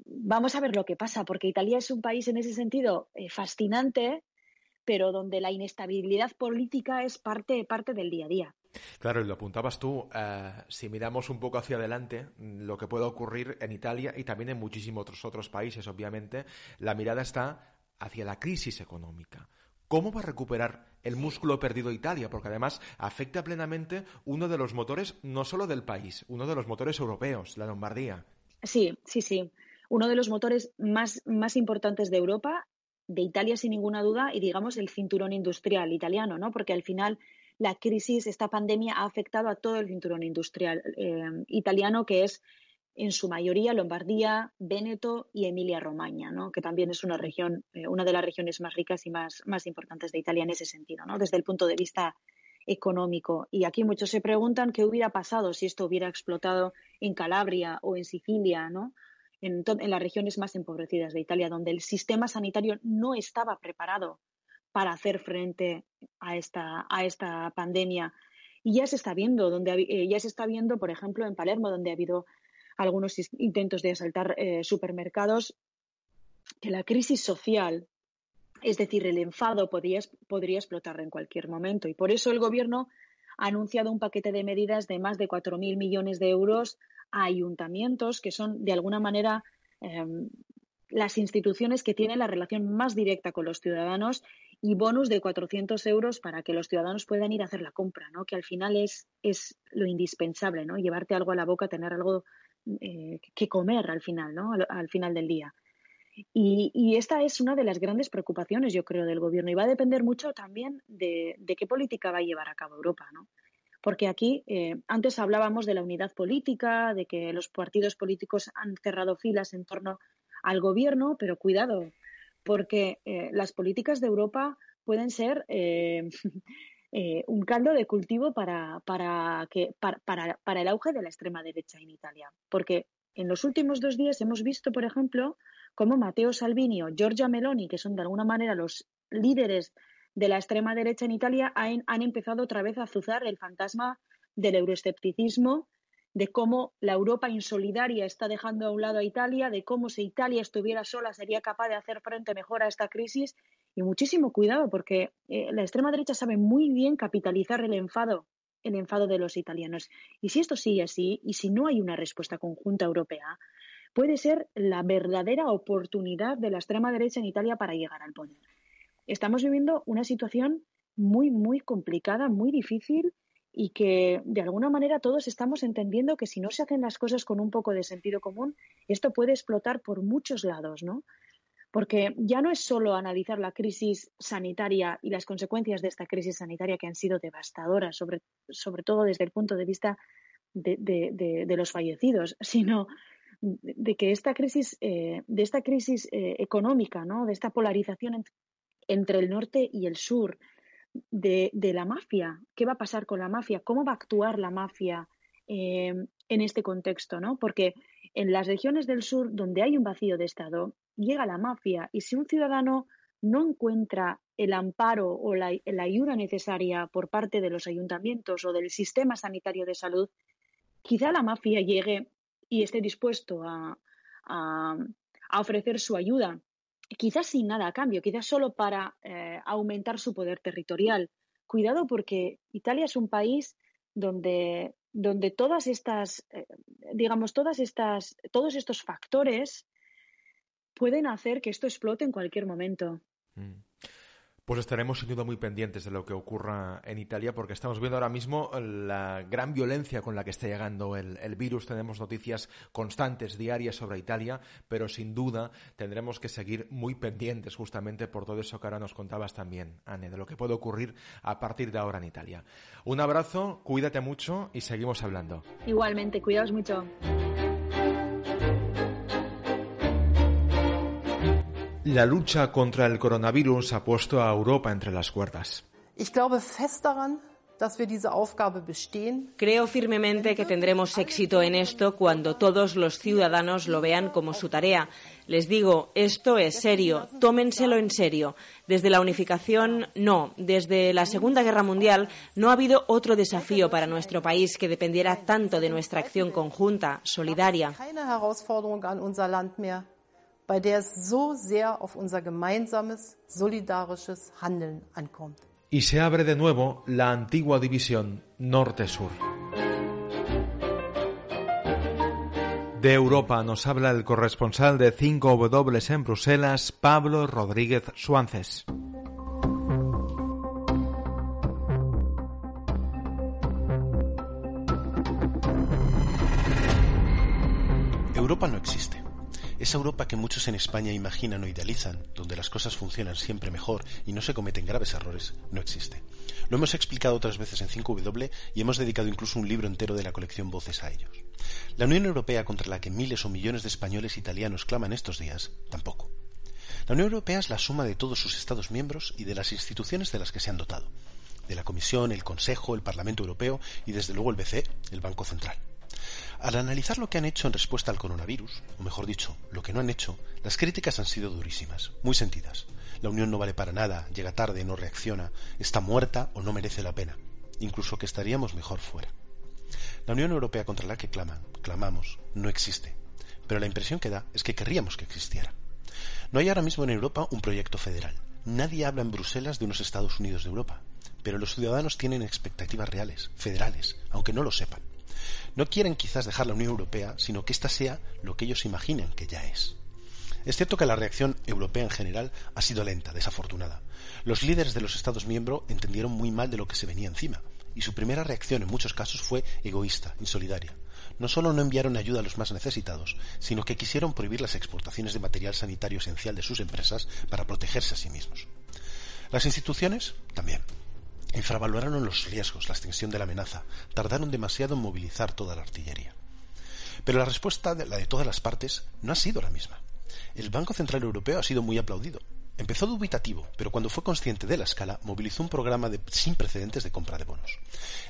vamos a ver lo que pasa, porque Italia es un país en ese sentido eh, fascinante, pero donde la inestabilidad política es parte, parte del día a día. Claro, y lo apuntabas tú, eh, si miramos un poco hacia adelante, lo que puede ocurrir en Italia y también en muchísimos otros, otros países, obviamente, la mirada está hacia la crisis económica. ¿Cómo va a recuperar el músculo perdido Italia? Porque además afecta plenamente uno de los motores, no solo del país, uno de los motores europeos, la Lombardía. Sí, sí, sí. Uno de los motores más, más importantes de Europa, de Italia sin ninguna duda, y digamos el cinturón industrial italiano, ¿no? Porque al final la crisis, esta pandemia ha afectado a todo el cinturón industrial eh, italiano, que es en su mayoría Lombardía, Véneto y Emilia-Romagna, ¿no? que también es una región, eh, una de las regiones más ricas y más, más importantes de Italia en ese sentido, ¿no? desde el punto de vista económico. Y aquí muchos se preguntan qué hubiera pasado si esto hubiera explotado en Calabria o en Sicilia, ¿no? En, las regiones más empobrecidas de Italia, donde el sistema sanitario no estaba preparado para hacer frente a esta, a esta pandemia. Y ya se está viendo, donde, eh, ya se está viendo, por ejemplo, en Palermo, donde ha habido algunos intentos de asaltar eh, supermercados, que la crisis social es decir, el enfado podría, explotar en cualquier momento. Y por eso el Gobierno ha anunciado un paquete de medidas de más de 4.000 millones de euros a ayuntamientos, que son, de alguna manera, em, las instituciones que tienen la relación más directa con los ciudadanos y bonus de 400 euros para que los ciudadanos puedan ir a hacer la compra, ¿no? que al final es, es lo indispensable, ¿no? llevarte algo a la boca, tener algo eh, que comer al final, ¿no? al final del día. Y, esta es una de las grandes preocupaciones, yo creo, del gobierno. Y va a depender mucho también de, qué política va a llevar a cabo Europa, ¿no? Porque aquí eh, antes hablábamos de la unidad política, de que los partidos políticos han cerrado filas en torno al gobierno, pero cuidado, porque eh, las políticas de Europa pueden ser eh, un caldo de cultivo para, para el auge de la extrema derecha en Italia. Porque en los últimos dos días hemos visto, por ejemplo, como Matteo Salvini o Giorgia Meloni, que son de alguna manera los líderes de la extrema derecha en Italia, han, empezado otra vez a azuzar el fantasma del euroescepticismo de cómo la Europa insolidaria está dejando a un lado a Italia, de cómo si Italia estuviera sola sería capaz de hacer frente mejor a esta crisis. Y muchísimo cuidado, porque eh, la extrema derecha sabe muy bien capitalizar el enfado, el enfado de los italianos. Y si esto sigue así, y si no hay una respuesta conjunta europea, puede ser la verdadera oportunidad de la extrema derecha en Italia para llegar al poder. Estamos viviendo una situación muy, muy complicada, muy difícil y que de alguna manera todos estamos entendiendo que si no se hacen las cosas con un poco de sentido común, esto puede explotar por muchos lados, ¿no? Porque ya no es solo analizar la crisis sanitaria y las consecuencias de esta crisis sanitaria que han sido devastadoras, sobre, sobre todo desde el punto de vista de, los fallecidos, sino de que esta crisis, eh, de esta crisis eh, económica, ¿no? de esta polarización entre el norte y el sur, de, la mafia. ¿Qué va a pasar con la mafia? ¿Cómo va a actuar la mafia eh, en este contexto? ¿no? Porque en las regiones del sur, donde hay un vacío de Estado, llega la mafia y si un ciudadano no encuentra el amparo o la, ayuda necesaria por parte de los ayuntamientos o del sistema sanitario de salud, quizá la mafia llegue y esté dispuesto a, a ofrecer su ayuda quizás sin nada a cambio, quizás solo para eh, aumentar su poder territorial. Cuidado porque Italia es un país donde, donde todas estas, eh, digamos, todas estas, todos estos factores pueden hacer que esto explote en cualquier momento. Mm. Pues estaremos sin duda muy pendientes de lo que ocurra en Italia porque estamos viendo ahora mismo la gran violencia con la que está llegando el, virus. Tenemos noticias constantes, diarias sobre Italia, pero sin duda tendremos que seguir muy pendientes justamente por todo eso que ahora nos contabas también, Anne, de lo que puede ocurrir a partir de ahora en Italia. Un abrazo, cuídate mucho y seguimos hablando. Igualmente, cuidaos mucho. La lucha contra el coronavirus ha puesto a Europa entre las cuerdas. Creo firmemente que tendremos éxito en esto cuando todos los ciudadanos lo vean como su tarea. Les digo, esto es serio, tómenselo en serio. Desde la unificación, no. Desde la Segunda Guerra Mundial, no ha habido otro desafío para nuestro país que dependiera tanto de nuestra acción conjunta, solidaria bei der es so sehr auf unser gemeinsames, solidarisches Handeln ankommt. Y se abre de nuevo la antigua división norte-sur. De Europa nos habla el corresponsal de 5W en Bruselas, Pablo Rodríguez Suances. Europa no existe. Esa Europa que muchos en España imaginan o idealizan, donde las cosas funcionan siempre mejor y no se cometen graves errores, no existe. Lo hemos explicado otras veces en 5W y hemos dedicado incluso un libro entero de la colección Voces a ellos. La Unión Europea contra la que miles o millones de españoles e italianos claman estos días, tampoco. La Unión Europea es la suma de todos sus Estados miembros y de las instituciones de las que se han dotado, de la Comisión, el Consejo, el Parlamento Europeo y desde luego el BCE, el Banco Central. Al analizar lo que han hecho en respuesta al coronavirus, o mejor dicho, lo que no han hecho, las críticas han sido durísimas, muy sentidas. La Unión no vale para nada, llega tarde, no reacciona, está muerta o no merece la pena, incluso que estaríamos mejor fuera. La Unión Europea contra la que claman, clamamos, no existe, pero la impresión que da es que querríamos que existiera. No hay ahora mismo en Europa un proyecto federal. Nadie habla en Bruselas de unos Estados Unidos de Europa, pero los ciudadanos tienen expectativas reales, federales, aunque no lo sepan. No quieren quizás dejar la Unión Europea, sino que ésta sea lo que ellos imaginen que ya es. Es cierto que la reacción europea en general ha sido lenta, desafortunada. Los líderes de los Estados miembros entendieron muy mal de lo que se venía encima, y su primera reacción en muchos casos fue egoísta, insolidaria. No solo no enviaron ayuda a los más necesitados, sino que quisieron prohibir las exportaciones de material sanitario esencial de sus empresas para protegerse a sí mismos. Las instituciones también. Infravaloraron los riesgos, la extensión de la amenaza, tardaron demasiado en movilizar toda la artillería. Pero la respuesta, de la de todas las partes, no ha sido la misma. El Banco Central Europeo ha sido muy aplaudido. Empezó dubitativo, pero cuando fue consciente de la escala, movilizó un programa de, sin precedentes de compra de bonos.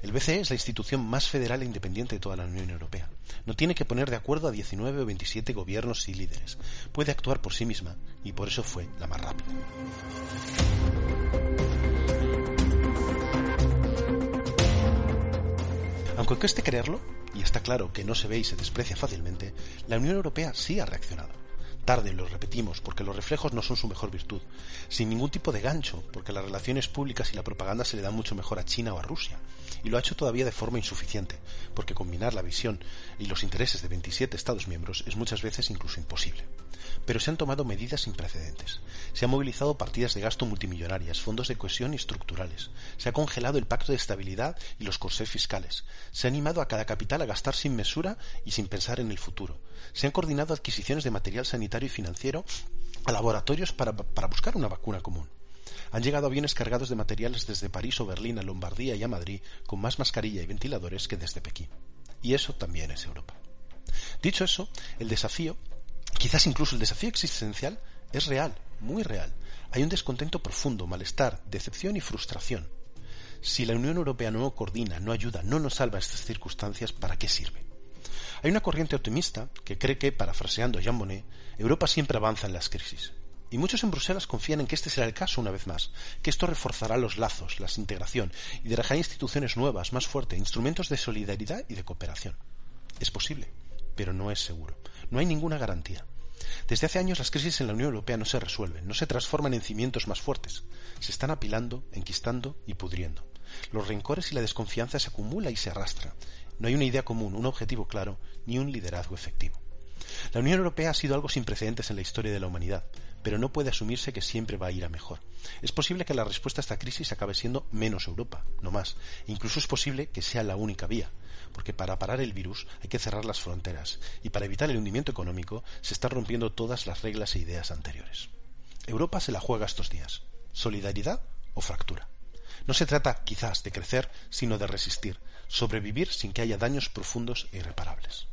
El BCE es la institución más federal e independiente de toda la Unión Europea. No tiene que poner de acuerdo a 19 o 27 gobiernos y líderes. Puede actuar por sí misma y por eso fue la más rápida. Aunque cueste creerlo, y está claro que no se ve y se desprecia fácilmente, la Unión Europea sí ha reaccionado. Tarde, lo repetimos, porque los reflejos no son su mejor virtud. Sin ningún tipo de gancho, porque las relaciones públicas y la propaganda se le dan mucho mejor a China o a Rusia. Y lo ha hecho todavía de forma insuficiente, porque combinar la visión y los intereses de 27 Estados miembros es muchas veces incluso imposible. Pero se han tomado medidas sin precedentes. Se han movilizado partidas de gasto multimillonarias, fondos de cohesión y estructurales. Se ha congelado el pacto de estabilidad y los corsés fiscales. Se ha animado a cada capital a gastar sin mesura y sin pensar en el futuro. Se han coordinado adquisiciones de material sanitario y financiero a laboratorios para, para buscar una vacuna común. Han llegado aviones cargados de materiales desde París o Berlín a Lombardía y a Madrid con más mascarilla y ventiladores que desde Pekín. Y eso también es Europa. Dicho eso, el desafío, quizás incluso el desafío existencial, es real, muy real. Hay un descontento profundo, malestar, decepción y frustración. Si la Unión Europea no coordina, no ayuda, no nos salva estas circunstancias, ¿para qué sirve? Hay una corriente optimista que cree que, parafraseando Jean Monnet, Europa siempre avanza en las crisis. Y muchos en Bruselas confían en que este será el caso una vez más, que esto reforzará los lazos, la integración y dejará instituciones nuevas, más fuertes, instrumentos de solidaridad y de cooperación. Es posible, pero no es seguro. No hay ninguna garantía. Desde hace años las crisis en la Unión Europea no se resuelven, no se transforman en cimientos más fuertes, se están apilando, enquistando y pudriendo. Los rencores y la desconfianza se acumulan y se arrastran. No hay una idea común, un objetivo claro, ni un liderazgo efectivo. La Unión Europea ha sido algo sin precedentes en la historia de la humanidad, pero no puede asumirse que siempre va a ir a mejor. Es posible que la respuesta a esta crisis acabe siendo menos Europa, no más. Incluso es posible que sea la única vía, porque para parar el virus hay que cerrar las fronteras, y para evitar el hundimiento económico se están rompiendo todas las reglas e ideas anteriores. Europa se la juega estos días. ¿Solidaridad o fractura? No se trata, quizás, de crecer, sino de resistir, sobrevivir sin que haya daños profundos e irreparables.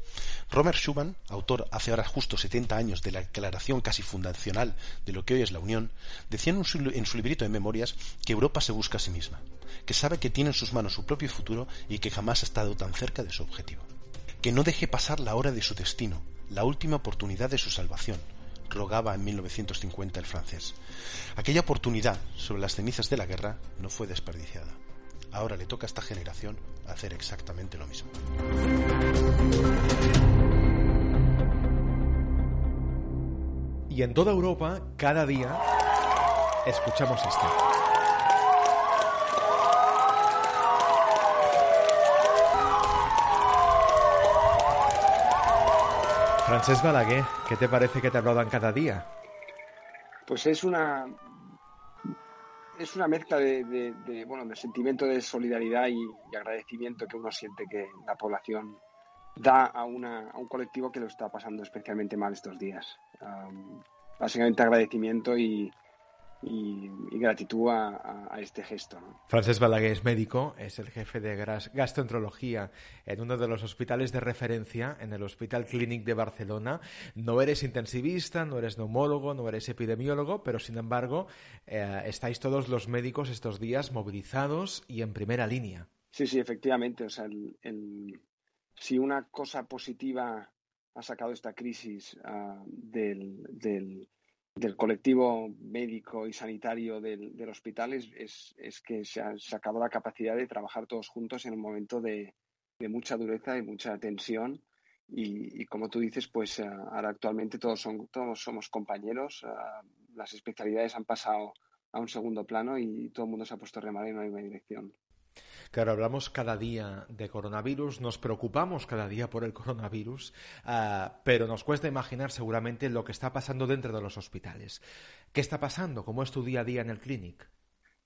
Robert Schuman, autor hace ahora justo 70 años de la declaración casi fundacional de lo que hoy es la Unión, decía en, su, en su librito de memorias que Europa se busca a sí misma, que sabe que tiene en sus manos su propio futuro y que jamás ha estado tan cerca de su objetivo. Que no deje pasar la hora de su destino, la última oportunidad de su salvación, rogaba en 1950 el francés. Aquella oportunidad sobre las cenizas de la guerra no fue desperdiciada. Ahora le toca a esta generación hacer exactamente lo mismo. Y en toda Europa, cada día, escuchamos esto. Francés Balaguer, ¿qué te parece que te aplaudan cada día? Pues es una es una mezcla de, bueno de sentimiento de solidaridad y, agradecimiento que uno siente que la población da a, una, a un colectivo que lo está pasando especialmente mal estos días. básicamente agradecimiento y, y, gratitud a, este gesto. ¿no? Francés Balaguer es médico, es el jefe de gastroenterología en uno de los hospitales de referencia, en el Hospital Clínic de Barcelona. No eres intensivista, no eres neumólogo, no eres epidemiólogo, pero sin embargo eh, estáis todos los médicos estos días movilizados y en primera línea. Sí, sí, efectivamente. O sea, si una cosa positiva ha sacado esta crisis ah, del del colectivo médico y sanitario del, hospital es, es, que se ha sacado la capacidad de trabajar todos juntos en un momento de, mucha dureza y mucha tensión. Y, como tú dices, pues eh, ahora actualmente todos, son, todos somos compañeros, eh, las especialidades han pasado a un segundo plano y todo el mundo se ha puesto a remar en una misma dirección. Claro, hablamos cada día de coronavirus, nos preocupamos cada día por el coronavirus, ah, pero nos cuesta imaginar seguramente lo que está pasando dentro de los hospitales. ¿Qué está pasando? ¿Cómo es tu día a día en el clinic?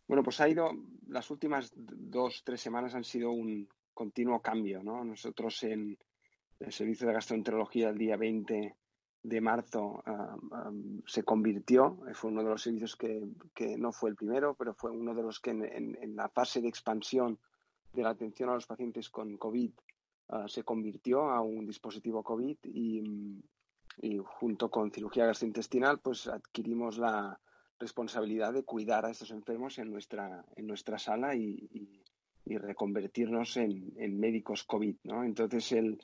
Bueno, pues ha ido, las últimas dos, tres semanas han sido un continuo cambio, ¿no? Nosotros en el servicio de gastroenterología el día 20 de marzo ah, se convirtió, fue uno de los servicios que, no fue el primero, pero fue uno de los que en la fase de expansión de la atención a los pacientes con COVID ah, se convirtió a un dispositivo COVID y, junto con cirugía gastrointestinal pues adquirimos la responsabilidad de cuidar a estos enfermos en nuestra, en nuestra sala y, reconvertirnos en, médicos COVID. ¿no? Entonces el,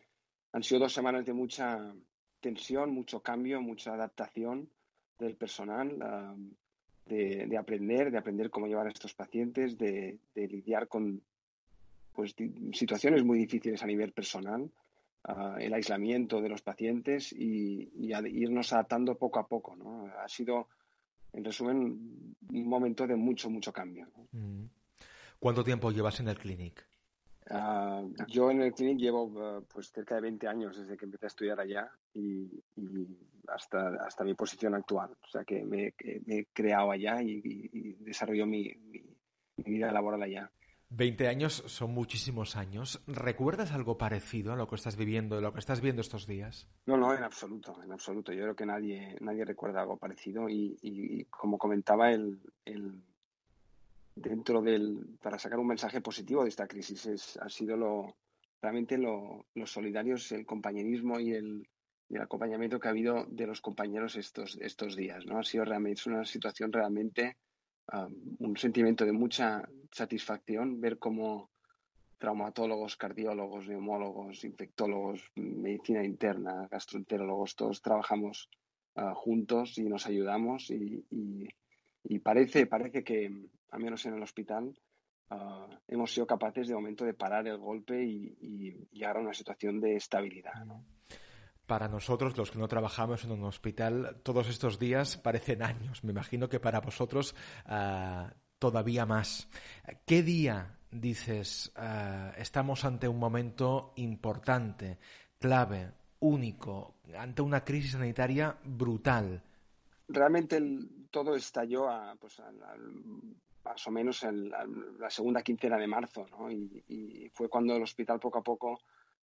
han sido dos semanas de mucha tensión, mucho cambio, mucha adaptación del personal, ah, de, aprender, de aprender cómo llevar a estos pacientes, de lidiar con pues, situaciones muy difíciles a nivel personal, el aislamiento de los pacientes y, irnos adaptando poco a poco. ¿no? Ha sido, en resumen, un momento de mucho, mucho cambio. Mm. ¿Cuánto tiempo llevas en el clinic? Ah, yo en el clinic llevo ah, pues cerca de 20 años desde que empecé a estudiar allá y, hasta, hasta mi posición actual. O sea que me, he creado allá y, y desarrollo mi, mi, vida laboral allá. 20 años son muchísimos años. ¿Recuerdas algo parecido a lo que estás viviendo, a lo que estás viendo estos días? No, no, en absoluto, en absoluto. Yo creo que nadie, nadie recuerda algo parecido y, como comentaba, el, el, dentro del, para sacar un mensaje positivo de esta crisis es, ha sido lo, realmente lo, los solidarios, el compañerismo y el, y el acompañamiento que ha habido de los compañeros estos, estos días. ¿no? Ha sido realmente es una situación realmente un sentimiento de mucha satisfacción ver cómo traumatólogos, cardiólogos, neumólogos, infectólogos, medicina interna, gastroenterólogos, todos trabajamos ah, juntos y nos ayudamos y, parece, parece que, al menos en el hospital, ah, hemos sido capaces de momento de parar el golpe y, llegar a una situación de estabilidad para nosotros, los que no trabajamos en un hospital, todos estos días parecen años. Me imagino que para vosotros ah, todavía más. ¿Qué día dices ah, estamos ante un momento importante, clave, único, ante una crisis sanitaria brutal? Realmente todo estalló a, pues, más o menos en la, segunda quincena de marzo, ¿no? y fue cuando el hospital poco a poco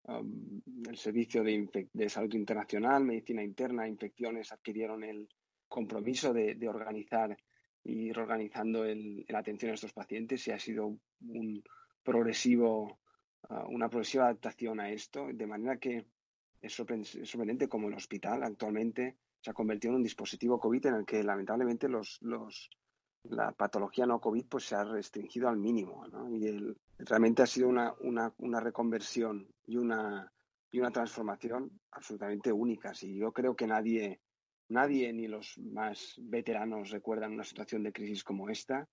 Um, el Servicio de, Salud Internacional, Medicina Interna, Infecciones adquirieron el compromiso de, organizar y ir organizando la atención a estos pacientes y ha sido un progresivo, uh, una progresiva adaptación a esto, de manera que es, sorprendente como el hospital actualmente se ha convertido en un dispositivo COVID en el que lamentablemente los, la patología no COVID pues, se ha restringido al mínimo. ¿no? Y el, realmente ha sido una, una, una reconversión y una, y una transformación absolutamente únicas. Y yo creo que nadie, nadie, ni los más veteranos, recuerdan una situación de crisis como esta.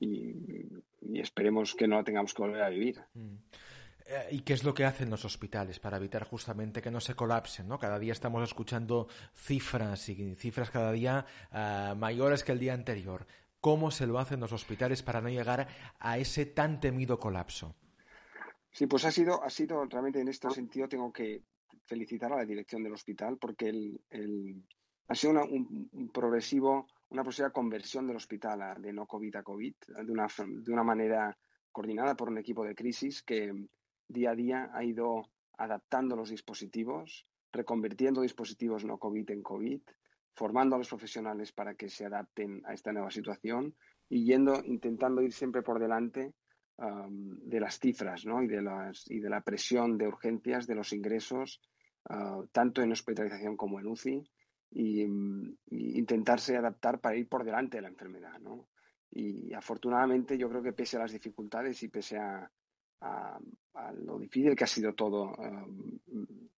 y, esperemos que no la tengamos que volver a vivir. Mm. Eh, ¿Y qué es lo que hacen los hospitales para evitar justamente que no se colapsen? ¿no? Cada día estamos escuchando cifras y cifras cada día eh, mayores que el día anterior. ¿Cómo se lo hacen los hospitales para no llegar a ese tan temido colapso? Sí, pues ha sido, ha sido realmente en este sentido tengo que felicitar a la dirección del hospital porque el, ha sido un, progresivo, una progresiva conversión del hospital de no COVID a COVID de una, de una manera coordinada por un equipo de crisis que día a día ha ido adaptando los dispositivos, reconvirtiendo dispositivos no COVID en COVID, formando a los profesionales para que se adapten a esta nueva situación y yendo, intentando ir siempre por delante de las cifras ¿no? y, de las, y de la presión de urgencias de los ingresos, ah, tanto en hospitalización como en UCI, y, intentarse adaptar para ir por delante de la enfermedad. ¿no? Y afortunadamente yo creo que pese a las dificultades y pese a, a, lo difícil que ha sido todo,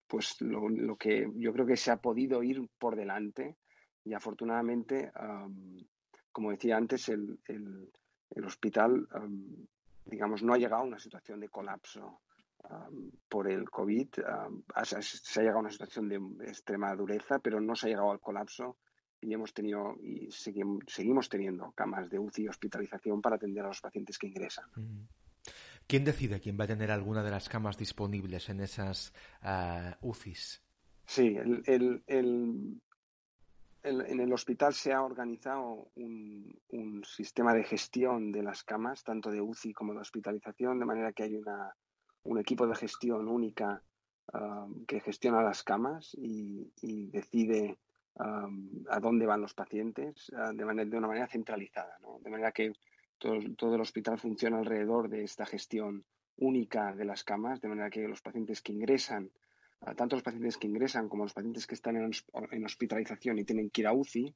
pues lo, que yo creo que se ha podido ir por delante y afortunadamente, como decía antes, el, el, hospital, digamos, no ha llegado a una situación de colapso por el COVID. se ha llegado a una situación de extrema dureza, pero no se ha llegado al colapso y hemos tenido y seguimos, seguimos teniendo camas de UCI y hospitalización para atender a los pacientes que ingresan. ¿Quién decide quién va a tener alguna de las camas disponibles en esas UCIs? Sí, en el hospital se ha organizado un, sistema de gestión de las camas, tanto de UCI como de hospitalización, de manera que hay una, un equipo de gestión única um, que gestiona las camas y, decide um, a dónde van los pacientes uh, de, manera, de una manera centralizada, de manera que todo, el hospital funciona alrededor de esta gestión única de las camas, de manera que los pacientes que ingresan tanto los pacientes que ingresan como los pacientes que están en, hospitalización y tienen que UCI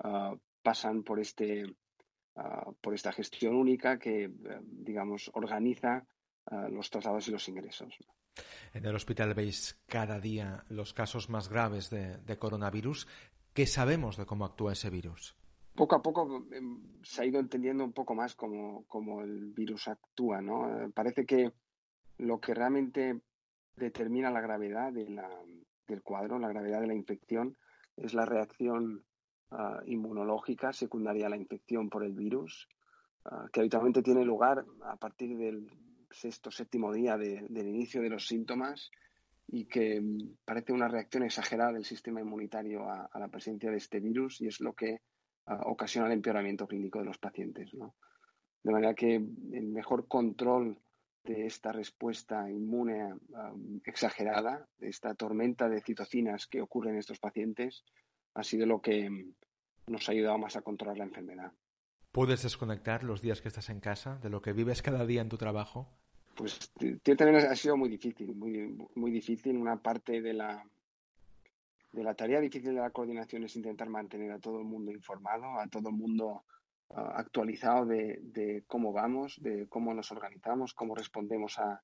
ah, pasan por, este, ah, por esta gestión única que, eh, digamos, organiza ah, los traslados y los ingresos. En el hospital veis cada día los casos más graves de, coronavirus. ¿Qué sabemos de cómo actúa ese virus? Poco a poco em, se ha ido entendiendo un poco más cómo, cómo el virus actúa, ¿no? Eh, parece que lo que realmente determina la gravedad del cuadro, la gravedad de la infección, es la reacción ah, inmunológica secundaria a la infección por el virus, ah, que habitualmente tiene lugar a partir del sexto, séptimo día del inicio de los síntomas y que mm, parece una reacción exagerada del sistema inmunitario a, la presencia de este virus y es lo que ah, ocasiona el empeoramiento clínico de los pacientes. De manera que el mejor control de esta respuesta inmune exagerada, de esta tormenta de citocinas que ocurre en estos pacientes, ha sido lo que mm, nos ha ayudado más a controlar la enfermedad. ¿Puedes desconectar los días que estás en casa de lo que vives cada día en tu trabajo? Pues también ha sido muy difícil, muy, muy difícil. Una parte de la, de la tarea difícil de la coordinación es intentar mantener a todo el mundo informado, a todo el mundo actualizado de, cómo vamos, de cómo nos organizamos, cómo respondemos a,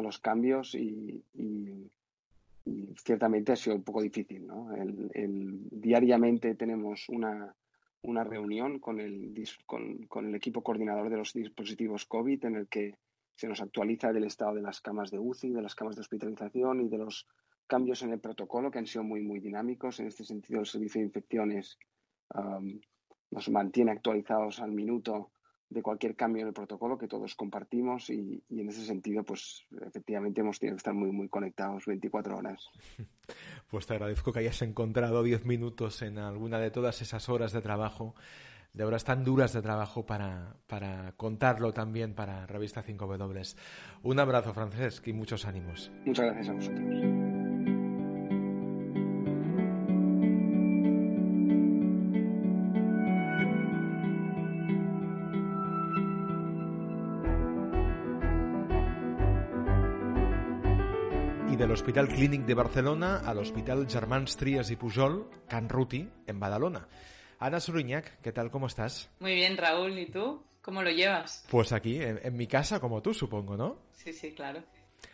los cambios y, ciertamente ha sido un poco difícil. ¿no? El, diariamente tenemos una, una reunión con el, con, con, el equipo coordinador de los dispositivos COVID en el que se nos actualiza del estado de las camas de UCI, de las camas de hospitalización y de los cambios en el protocolo que han sido muy, muy dinámicos. En este sentido, el servicio de infecciones nos mantiene actualizados al minuto de cualquier cambio en el protocolo que todos compartimos y, en ese sentido, pues efectivamente hemos tenido que estar muy, muy conectados 24 horas. Pues te agradezco que hayas encontrado 10 minutos en alguna de todas esas horas de trabajo, de horas tan duras de trabajo para, para contarlo también para Revista 5W. Un abrazo, Francesc, y muchos ánimos. Muchas gracias a vosotros. Hospital Clínic de Barcelona al Hospital Germans Trias y Pujol, Can Ruti, en Badalona. Ana Suriñac, ¿qué tal? ¿Cómo estás? Muy bien, Raúl. ¿Y tú? ¿Cómo lo llevas? Pues aquí, en, mi casa, como tú, supongo, ¿no? Sí, sí, claro.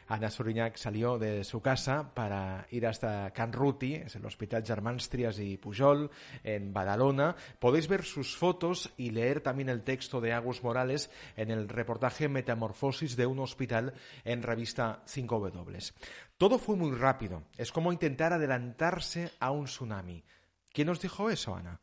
Ana Suriñac salió de su casa para ir hasta Can Ruti, es el Hospital Germans y Pujol, en Badalona. Podéis ver sus fotos y leer también el texto de Agus Morales en el reportaje Metamorfosis de un hospital en revista 5W. Todo fue muy rápido. Es como intentar adelantarse a un tsunami. ¿Quién nos dijo eso, Ana?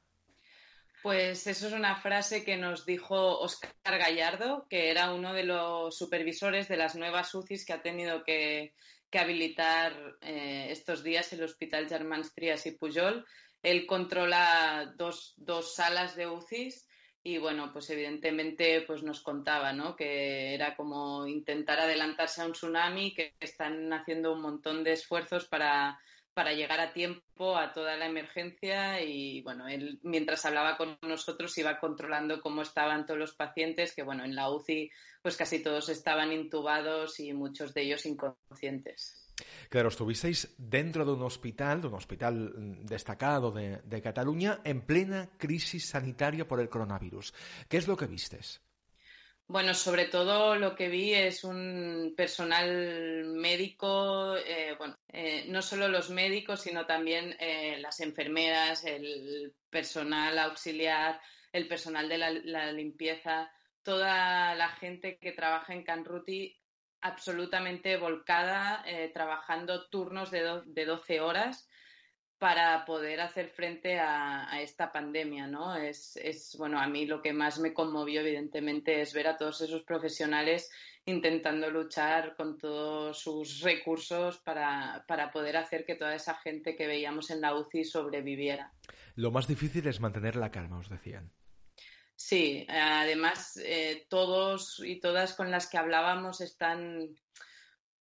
Pues eso es una frase que nos dijo Oscar Gallardo, que era uno de los supervisores de las nuevas UCIs que ha tenido que, habilitar eh, estos días el Hospital Germans Trias y Pujol. Él controla dos, dos salas de UCIs y bueno, pues evidentemente pues nos contaba, ¿no? Que era como intentar adelantarse a un tsunami, que están haciendo un montón de esfuerzos para, para llegar a tiempo a toda la emergencia y bueno, él mientras hablaba con nosotros iba controlando cómo estaban todos los pacientes, que bueno, en la UCI pues casi todos estaban intubados y muchos de ellos inconscientes. Claro, estuvisteis dentro de un hospital, de un hospital destacado de, Cataluña, en plena crisis sanitaria por el coronavirus. ¿Qué es lo que vistes? Bueno, sobre todo lo que vi es un personal médico, eh, bueno, eh, no solo los médicos, sino también eh, las enfermeras, el personal auxiliar, el personal de la, la limpieza, toda la gente que trabaja en Canruti absolutamente volcada, eh, trabajando turnos de, de 12 horas para poder hacer frente a, esta pandemia, ¿no? Es, es, bueno, a mí lo que más me conmovió, evidentemente, es ver a todos esos profesionales intentando luchar con todos sus recursos para, para poder hacer que toda esa gente que veíamos en la UCI sobreviviera. Lo más difícil es mantener la calma, os decían. Sí, además eh, todos y todas con las que hablábamos están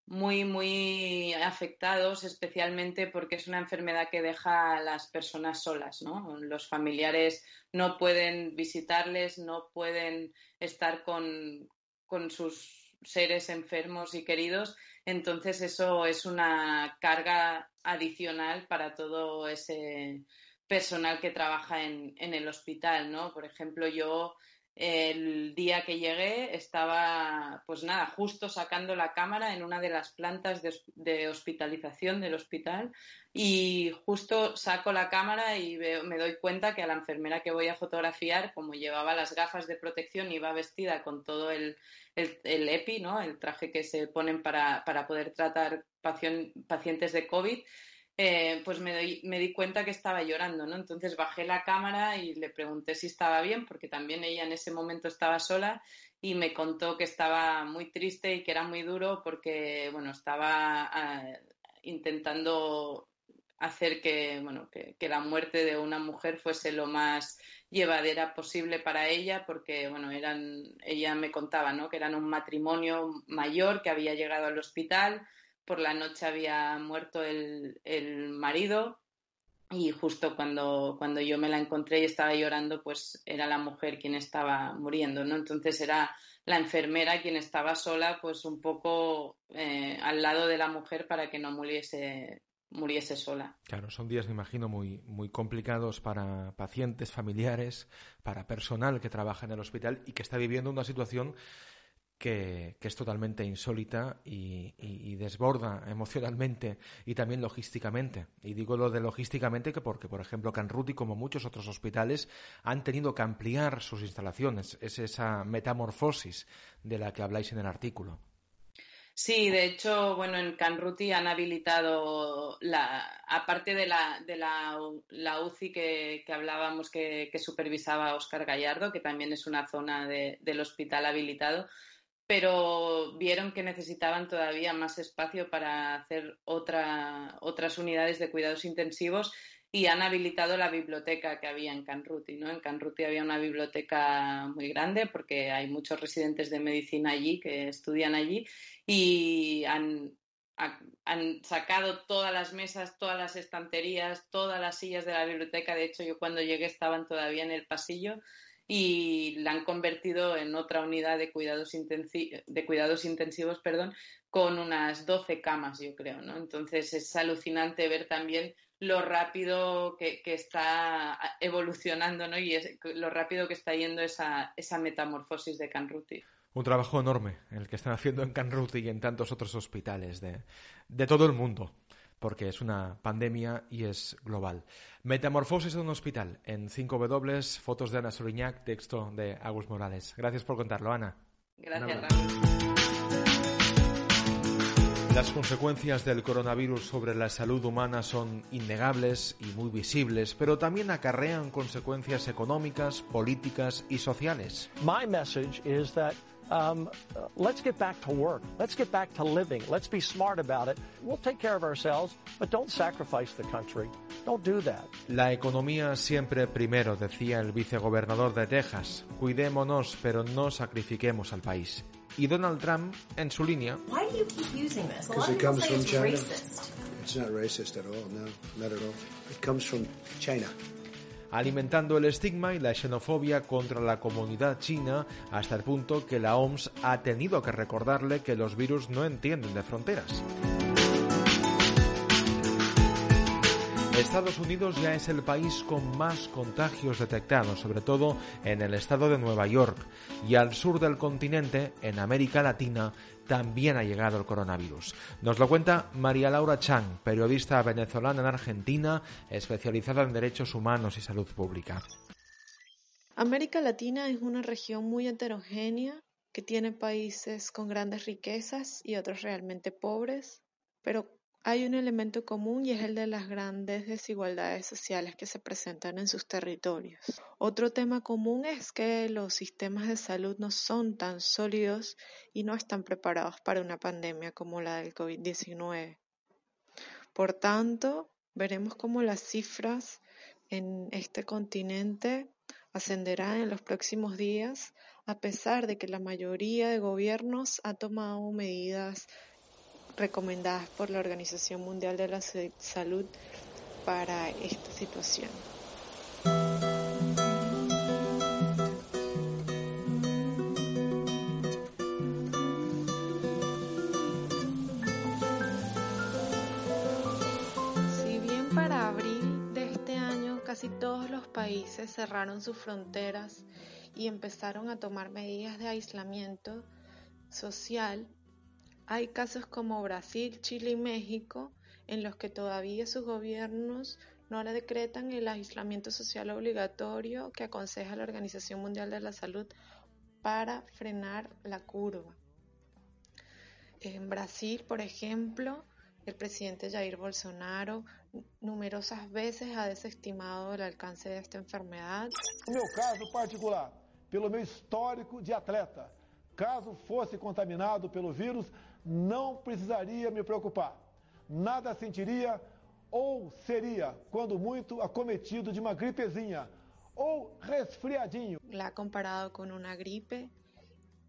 muy, muy afectados, especialmente porque es una enfermedad que deja a las personas solas, ¿no? Los familiares no pueden visitarles, no pueden estar con, con sus seres enfermos y queridos, entonces eso es una carga adicional para todo ese personal que trabaja en, el hospital, ¿no? Por ejemplo, yo el día que llegué estaba, pues nada, justo sacando la cámara en una de las plantas de, hospitalización del hospital y justo saco la cámara y me doy cuenta que a la enfermera que voy a fotografiar, como llevaba las gafas de protección, iba vestida con todo el, el, EPI, ¿no? el traje que se ponen para, para poder tratar pacientes de COVID, eh, pues me, me, di cuenta que estaba llorando, ¿no? Entonces bajé la cámara y le pregunté si estaba bien, porque también ella en ese momento estaba sola y me contó que estaba muy triste y que era muy duro porque, bueno, estaba ah, intentando hacer que, bueno, que, que, la muerte de una mujer fuese lo más llevadera posible para ella, porque, bueno, eran, ella me contaba, ¿no? Que eran un matrimonio mayor que había llegado al hospital, por la noche había muerto el, marido y justo cuando, cuando yo me la encontré y estaba llorando, pues era la mujer quien estaba muriendo, ¿no? Entonces era la enfermera quien estaba sola, pues un poco eh, al lado de la mujer para que no muriese muriese sola. Claro, son días, me imagino, muy, muy complicados para pacientes, familiares, para personal que trabaja en el hospital y que está viviendo una situación que, es totalmente insólita y, desborda emocionalmente y también logísticamente. Y digo lo de logísticamente que porque, por ejemplo, Canruti, como muchos otros hospitales, han tenido que ampliar sus instalaciones. Es esa metamorfosis de la que habláis en el artículo. Sí, de hecho, bueno, en Canruti han habilitado, la, aparte de la, de la, UCI que, hablábamos que, supervisaba Oscar Gallardo, que también es una zona del hospital habilitado, pero vieron que necesitaban todavía más espacio para hacer otras unidades de cuidados intensivos y han habilitado la biblioteca que había en Canruti. ¿no? En Canruti había una biblioteca muy grande porque hay muchos residentes de medicina allí que estudian allí y han, han sacado todas las mesas, todas las estanterías, todas las sillas de la biblioteca. De hecho, yo cuando llegué estaban todavía en el pasillo y la han convertido en otra unidad de cuidados, de cuidados intensivos perdón, con unas 12 camas, yo creo. ¿no? Entonces es alucinante ver también lo rápido que, está evolucionando ¿no? y lo rápido que está yendo esa, esa metamorfosis de Canruti. Un trabajo enorme el que están haciendo en Canruti y en tantos otros hospitales de, de todo el mundo porque es una pandemia y es global. Metamorfosis de un hospital en 5W, fotos de Ana Soriñac, texto de Agus Morales. Gracias por contarlo, Ana. Gracias, Las consecuencias del coronavirus sobre la salud humana son innegables y muy visibles, pero también acarrean consecuencias económicas, políticas y sociales. My message is that um, let's get back to work. Let's get back to living. Let's be smart about it. We'll take care of ourselves, but don't sacrifice the country. Don't do that. La economía siempre primero, decía el vicegobernador de Texas. Cuidémonos, pero no sacrifiquemos al país. Y Donald Trump, en su línea. Why do you keep using this? A lot of people say it's China. racist. It's not racist at all. No, not at all. It comes from China alimentando el estigma y la xenofobia contra la comunidad china hasta el punto que la OMS ha tenido que recordarle que los virus no entienden de fronteras. Estados Unidos ya es el país con más contagios detectados, sobre todo en el estado de Nueva York, y al sur del continente, en América Latina, también ha llegado el coronavirus. Nos lo cuenta María Laura Chang, periodista venezolana en Argentina, especializada en derechos humanos y salud pública. América Latina es una región muy heterogénea que tiene países con grandes riquezas y otros realmente pobres, pero hay un elemento común y es el de las grandes desigualdades sociales que se presentan en sus territorios. Otro tema común es que los sistemas de salud no son tan sólidos y no están preparados para una pandemia como la del COVID-19. Por tanto, veremos cómo las cifras en este continente ascenderán en los próximos días, a pesar de que la mayoría de gobiernos ha tomado medidas recomendadas por la Organización Mundial de la Salud para esta situación. Si bien para abril de este año casi todos los países cerraron sus fronteras y empezaron a tomar medidas de aislamiento social, hay casos como Brasil, Chile y México en los que todavía sus gobiernos no le decretan el aislamiento social obligatorio que aconseja la Organización Mundial de la Salud para frenar la curva. En Brasil, por ejemplo, el presidente Jair Bolsonaro numerosas veces ha desestimado el alcance de esta enfermedad. En mi caso particular, pelo meu histórico de atleta, caso fosse contaminado pelo vírus, não precisaria me preocupar. Nada sentiria ou seria, quando muito, acometido de uma gripezinha ou resfriadinho. La ha comparado con una gripe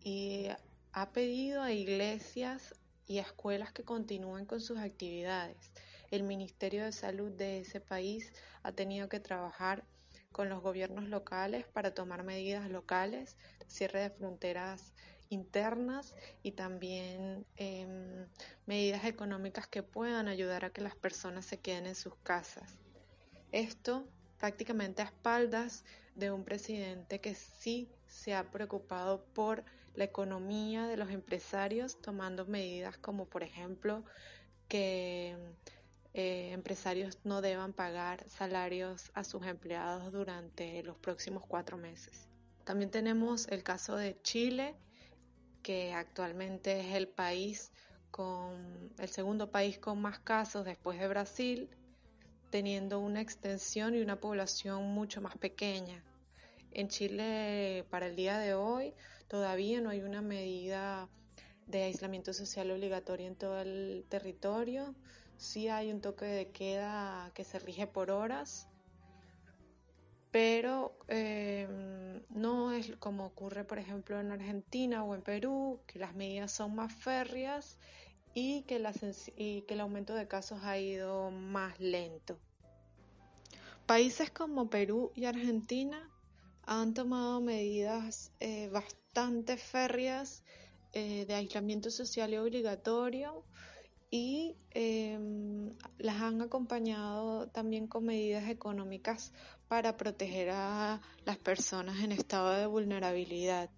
y ha pedido a iglesias y a escuelas que continúen con sus actividades. El Ministerio de Salud de ese país ha tenido que trabajar con los gobiernos locales para tomar medidas locales, cierre de fronteras internas y también em, medidas económicas que puedan ayudar a que las personas se queden en sus casas. Esto prácticamente a espaldas de un presidente que sí se ha preocupado por la economía de los empresarios, tomando medidas como por ejemplo que eh, empresarios no deban pagar salarios a sus empleados durante los próximos cuatro meses. También tenemos el caso de Chile, que actualmente es el país con el segundo país con más casos después de Brasil, teniendo una extensión y una población mucho más pequeña. En Chile, para el día de hoy, todavía no hay una medida de aislamiento social obligatoria en todo el territorio. Sí hay un toque de queda que se rige por horas, pero eh, no es como ocurre, por ejemplo, en Argentina o en Perú, que las medidas son más férreas y que, el aumento de casos ha ido más lento. Países como Perú y Argentina han tomado medidas eh, bastante férreas eh, de aislamiento social y obligatorio y las han acompañado también con medidas económicas para proteger a las personas en estado de vulnerabilidad.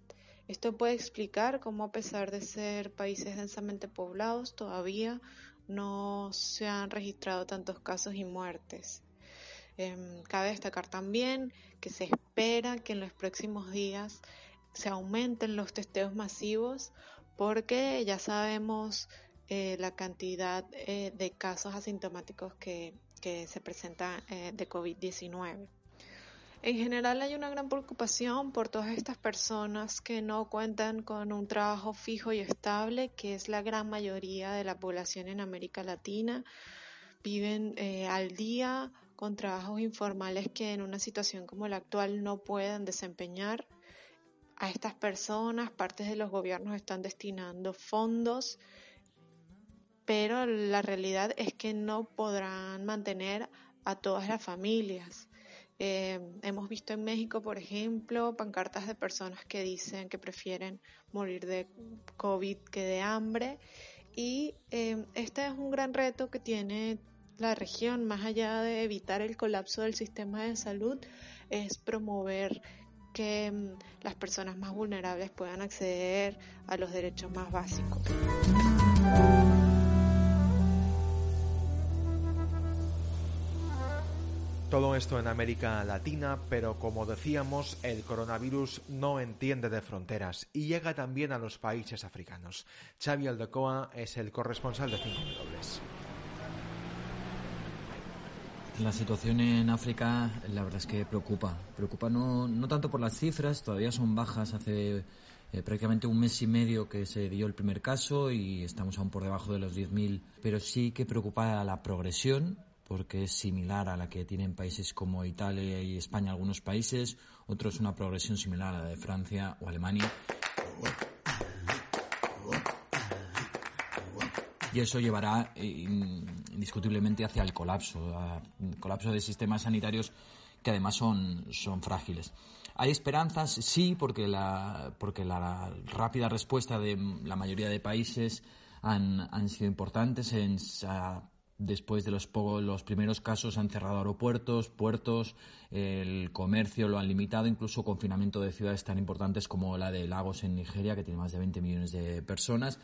Esto puede explicar cómo a pesar de ser países densamente poblados todavía no se han registrado tantos casos y muertes. Em, cabe destacar también que se espera que en los próximos días se aumenten los testeos masivos porque ya sabemos eh, la cantidad eh, de casos asintomáticos que, se presentan eh, de COVID-19. En general hay una gran preocupación por todas estas personas que no cuentan con un trabajo fijo y estable, que es la gran mayoría de la población en América Latina. Viven al día con trabajos informales que en una situación como la actual no puedan desempeñar. A estas personas, partes de los gobiernos están destinando fondos, pero la realidad es que no podrán mantener a todas las familias. Eh, hemos visto en México, por ejemplo, pancartas de personas que dicen que prefieren morir de COVID que de hambre. Y eh, este es un gran reto que tiene la región, más allá de evitar el colapso del sistema de salud, es promover que mm, las personas más vulnerables puedan acceder a los derechos más básicos. Todo esto en América Latina, pero como decíamos, el coronavirus no entiende de fronteras y llega también a los países africanos. Xavi Aldecoa es el corresponsal de 5 Dobles. La situación en África, la verdad es que preocupa. Preocupa no, no tanto por las cifras, todavía son bajas. Hace eh, prácticamente un mes y medio que se dio el primer caso y estamos aún por debajo de los 10.000. Pero sí que preocupa la progresión, porque es similar a la que tienen países como Italia y España, algunos países. Otros una progresión similar a la de Francia o Alemania. y eso llevará eh, indiscutiblemente hacia el colapso, colapso de sistemas sanitarios que además son, son frágiles. Hay esperanzas, sí, porque la, porque la rápida respuesta de la mayoría de países han, han sido importantes. En, después de los, los primeros casos han cerrado aeropuertos, puertos, el comercio lo han limitado, incluso confinamiento de ciudades tan importantes como la de Lagos en Nigeria, que tiene más de 20 millones de personas.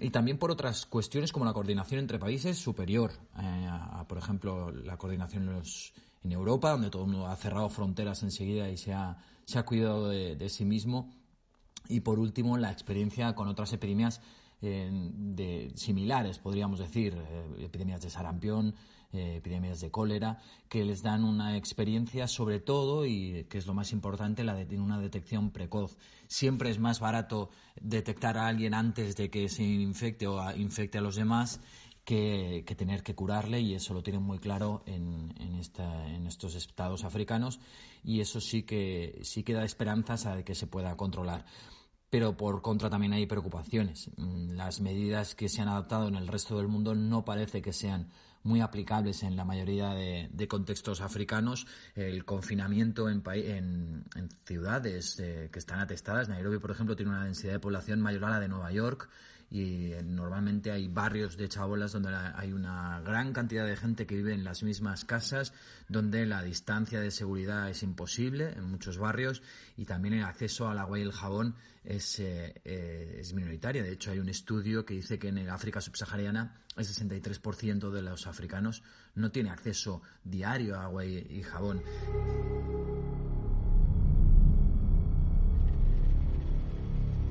Y también por otras cuestiones como la coordinación entre países superior, eh, a, por ejemplo, la coordinación en, Europa, donde todo el mundo ha cerrado fronteras enseguida y se ha, se ha cuidado de sí mismo. Y por último, la experiencia con otras epidemias de, similares, podríamos decir, eh, epidemias de sarampión, eh, epidemias de cólera, que les dan una experiencia sobre todo, y que es lo más importante, la de una detección precoz. Siempre es más barato detectar a alguien antes de que se infecte o infecte a los demás que, tener que curarle y eso lo tienen muy claro en, en, esta, en, estos estados africanos y eso sí que sí que da esperanzas a que se pueda controlar pero por contra también hay preocupaciones. Mm, las medidas que se han adoptado en el resto del mundo no parece que sean muy aplicables en la mayoría de, contextos africanos. El confinamiento en, en, ciudades eh, que están atestadas, Nairobi, por ejemplo, tiene una densidad de población mayor a la de Nueva York y eh, normalmente hay barrios de chabolas donde hay una gran cantidad de gente que vive en las mismas casas, donde la distancia de seguridad es imposible en muchos barrios y también el acceso al agua y el jabón es, eh, eh, es minoritaria. De hecho, hay un estudio que dice que en el África subsahariana el 63% de los africanos no tiene acceso diario a agua y jabón.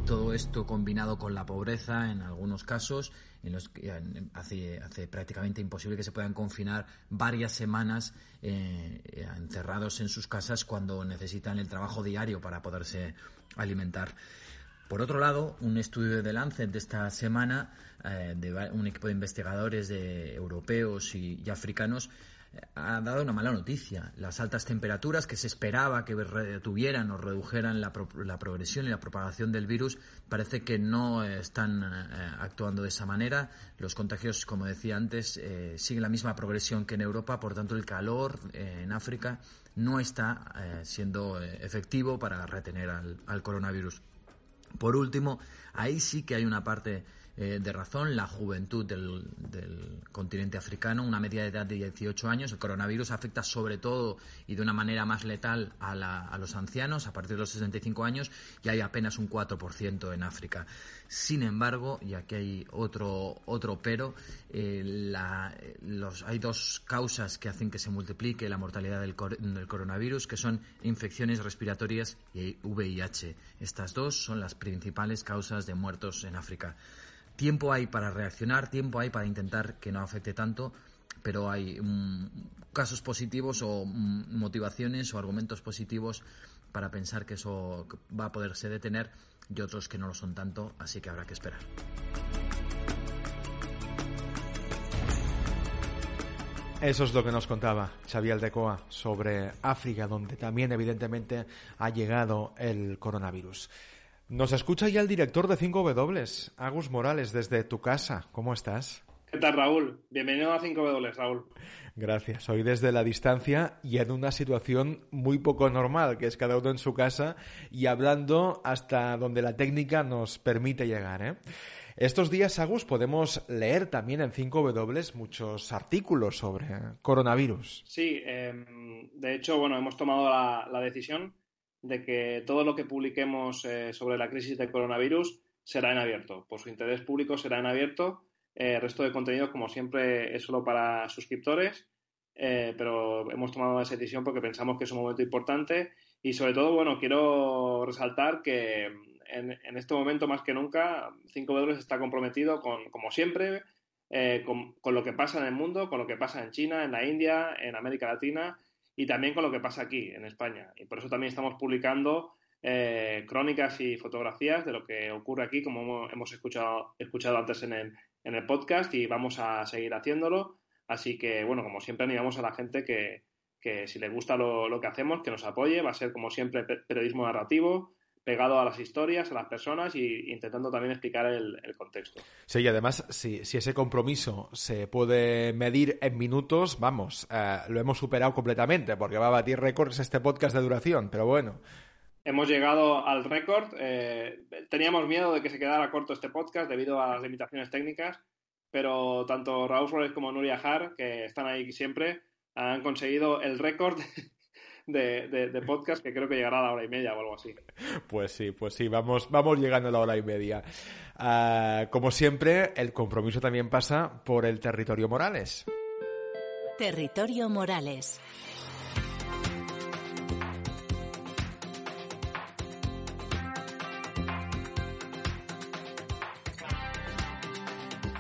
Todo esto combinado con la pobreza en algunos casos, en los que hace, prácticamente imposible que se puedan confinar varias semanas eh, encerrados en sus casas cuando necesitan el trabajo diario para poderse alimentar. Por otro lado, un estudio de Lancet de esta semana, eh, de un equipo de investigadores de europeos y africanos, ha dado una mala noticia. Las altas temperaturas que se esperaba que retuvieran o redujeran la, progresión y la propagación del virus parece que no están eh, actuando de esa manera. Los contagios, como decía antes, eh, siguen la misma progresión que en Europa, por tanto el calor eh, en África no está siendo efectivo para retener al coronavirus. Por último, ahí sí que hay una parte eh, de razón la juventud del, continente africano, una media de edad de 18 años. El coronavirus afecta sobre todo y de una manera más letal a, los ancianos a partir de los 65 años y hay apenas un 4% en África. Sin embargo, y aquí hay otro, otro pero, eh, los, hay dos causas que hacen que se multiplique la mortalidad del, del coronavirus, que son infecciones respiratorias y VIH. Estas dos son las principales causas de muertos en África. Tiempo hay para reaccionar, tiempo hay para intentar que no afecte tanto, pero hay mm, casos positivos o mm, motivaciones o argumentos positivos para pensar que eso va a poderse detener y otros que no lo son tanto, así que habrá que esperar. Eso es lo que nos contaba Xavier Aldecoa sobre África, donde también evidentemente ha llegado el coronavirus. Nos escucha ya el director de 5W, Agus Morales, desde tu casa. ¿Cómo estás? ¿Qué tal, Raúl? Bienvenido a 5W, Raúl. Gracias. Hoy desde la distancia y en una situación muy poco normal, que es cada uno en su casa y hablando hasta donde la técnica nos permite llegar. ¿eh? Estos días, Agus, podemos leer también en 5W muchos artículos sobre coronavirus. Sí, em, de hecho, bueno, hemos tomado la decisión de que todo lo que publiquemos eh, sobre la crisis del coronavirus será en abierto. Por su interés público será en abierto. Eh, el resto de contenido, como siempre, es solo para suscriptores, eh, pero hemos tomado esa decisión porque pensamos que es un momento importante y sobre todo, bueno, quiero resaltar que en, este momento más que nunca 5W está comprometido con, como siempre, con, con lo que pasa en el mundo, con lo que pasa en China, en la India, en América Latina y también con lo que pasa aquí, en España. Y por eso también estamos publicando eh, crónicas y fotografías de lo que ocurre aquí, como hemos escuchado, escuchado antes en el, en el podcast, y vamos a seguir haciéndolo. Así que, bueno, como siempre, animamos a la gente que, que si le gusta lo, lo, que hacemos, que nos apoye. Va a ser, como siempre, periodismo narrativo, pegado a las historias, a las personas e intentando también explicar el, contexto. Sí, y además, si, si, ese compromiso se puede medir en minutos, vamos, eh, lo hemos superado completamente, porque va a batir récords este podcast de duración, pero bueno. Hemos llegado al récord. Eh, teníamos miedo de que se quedara corto este podcast debido a las limitaciones técnicas, pero tanto Raúl Flores como Nuria Har, que están ahí siempre, han conseguido el récord de, podcast que creo que llegará a la hora y media o algo así. Pues sí, pues sí, vamos, vamos llegando a la hora y media. Ah, como siempre, el compromiso también pasa por el territorio Morales. Territorio Morales.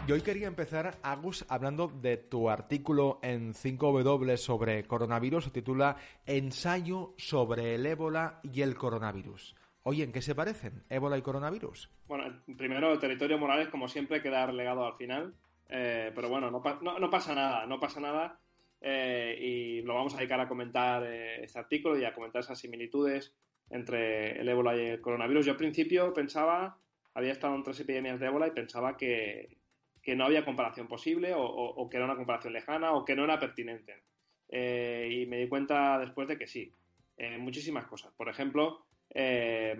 Y hoy quería empezar, Agus, hablando de tu artículo en 5W sobre coronavirus. Se titula Ensayo sobre el ébola y el coronavirus. Oye, ¿en qué se parecen ébola y coronavirus? Bueno, primero, el territorio Morales, como siempre, queda relegado al final. Eh, pero bueno, no, pasa nada, no pasa nada. Eh, y lo vamos a dedicar a comentar eh, este artículo y a comentar esas similitudes entre el ébola y el coronavirus. Yo al principio pensaba, había estado en tres epidemias de ébola y pensaba que, que no había comparación posible o, que era una comparación lejana o que no era pertinente. Eh, y me di cuenta después de que sí, eh, muchísimas cosas. Por ejemplo, eh,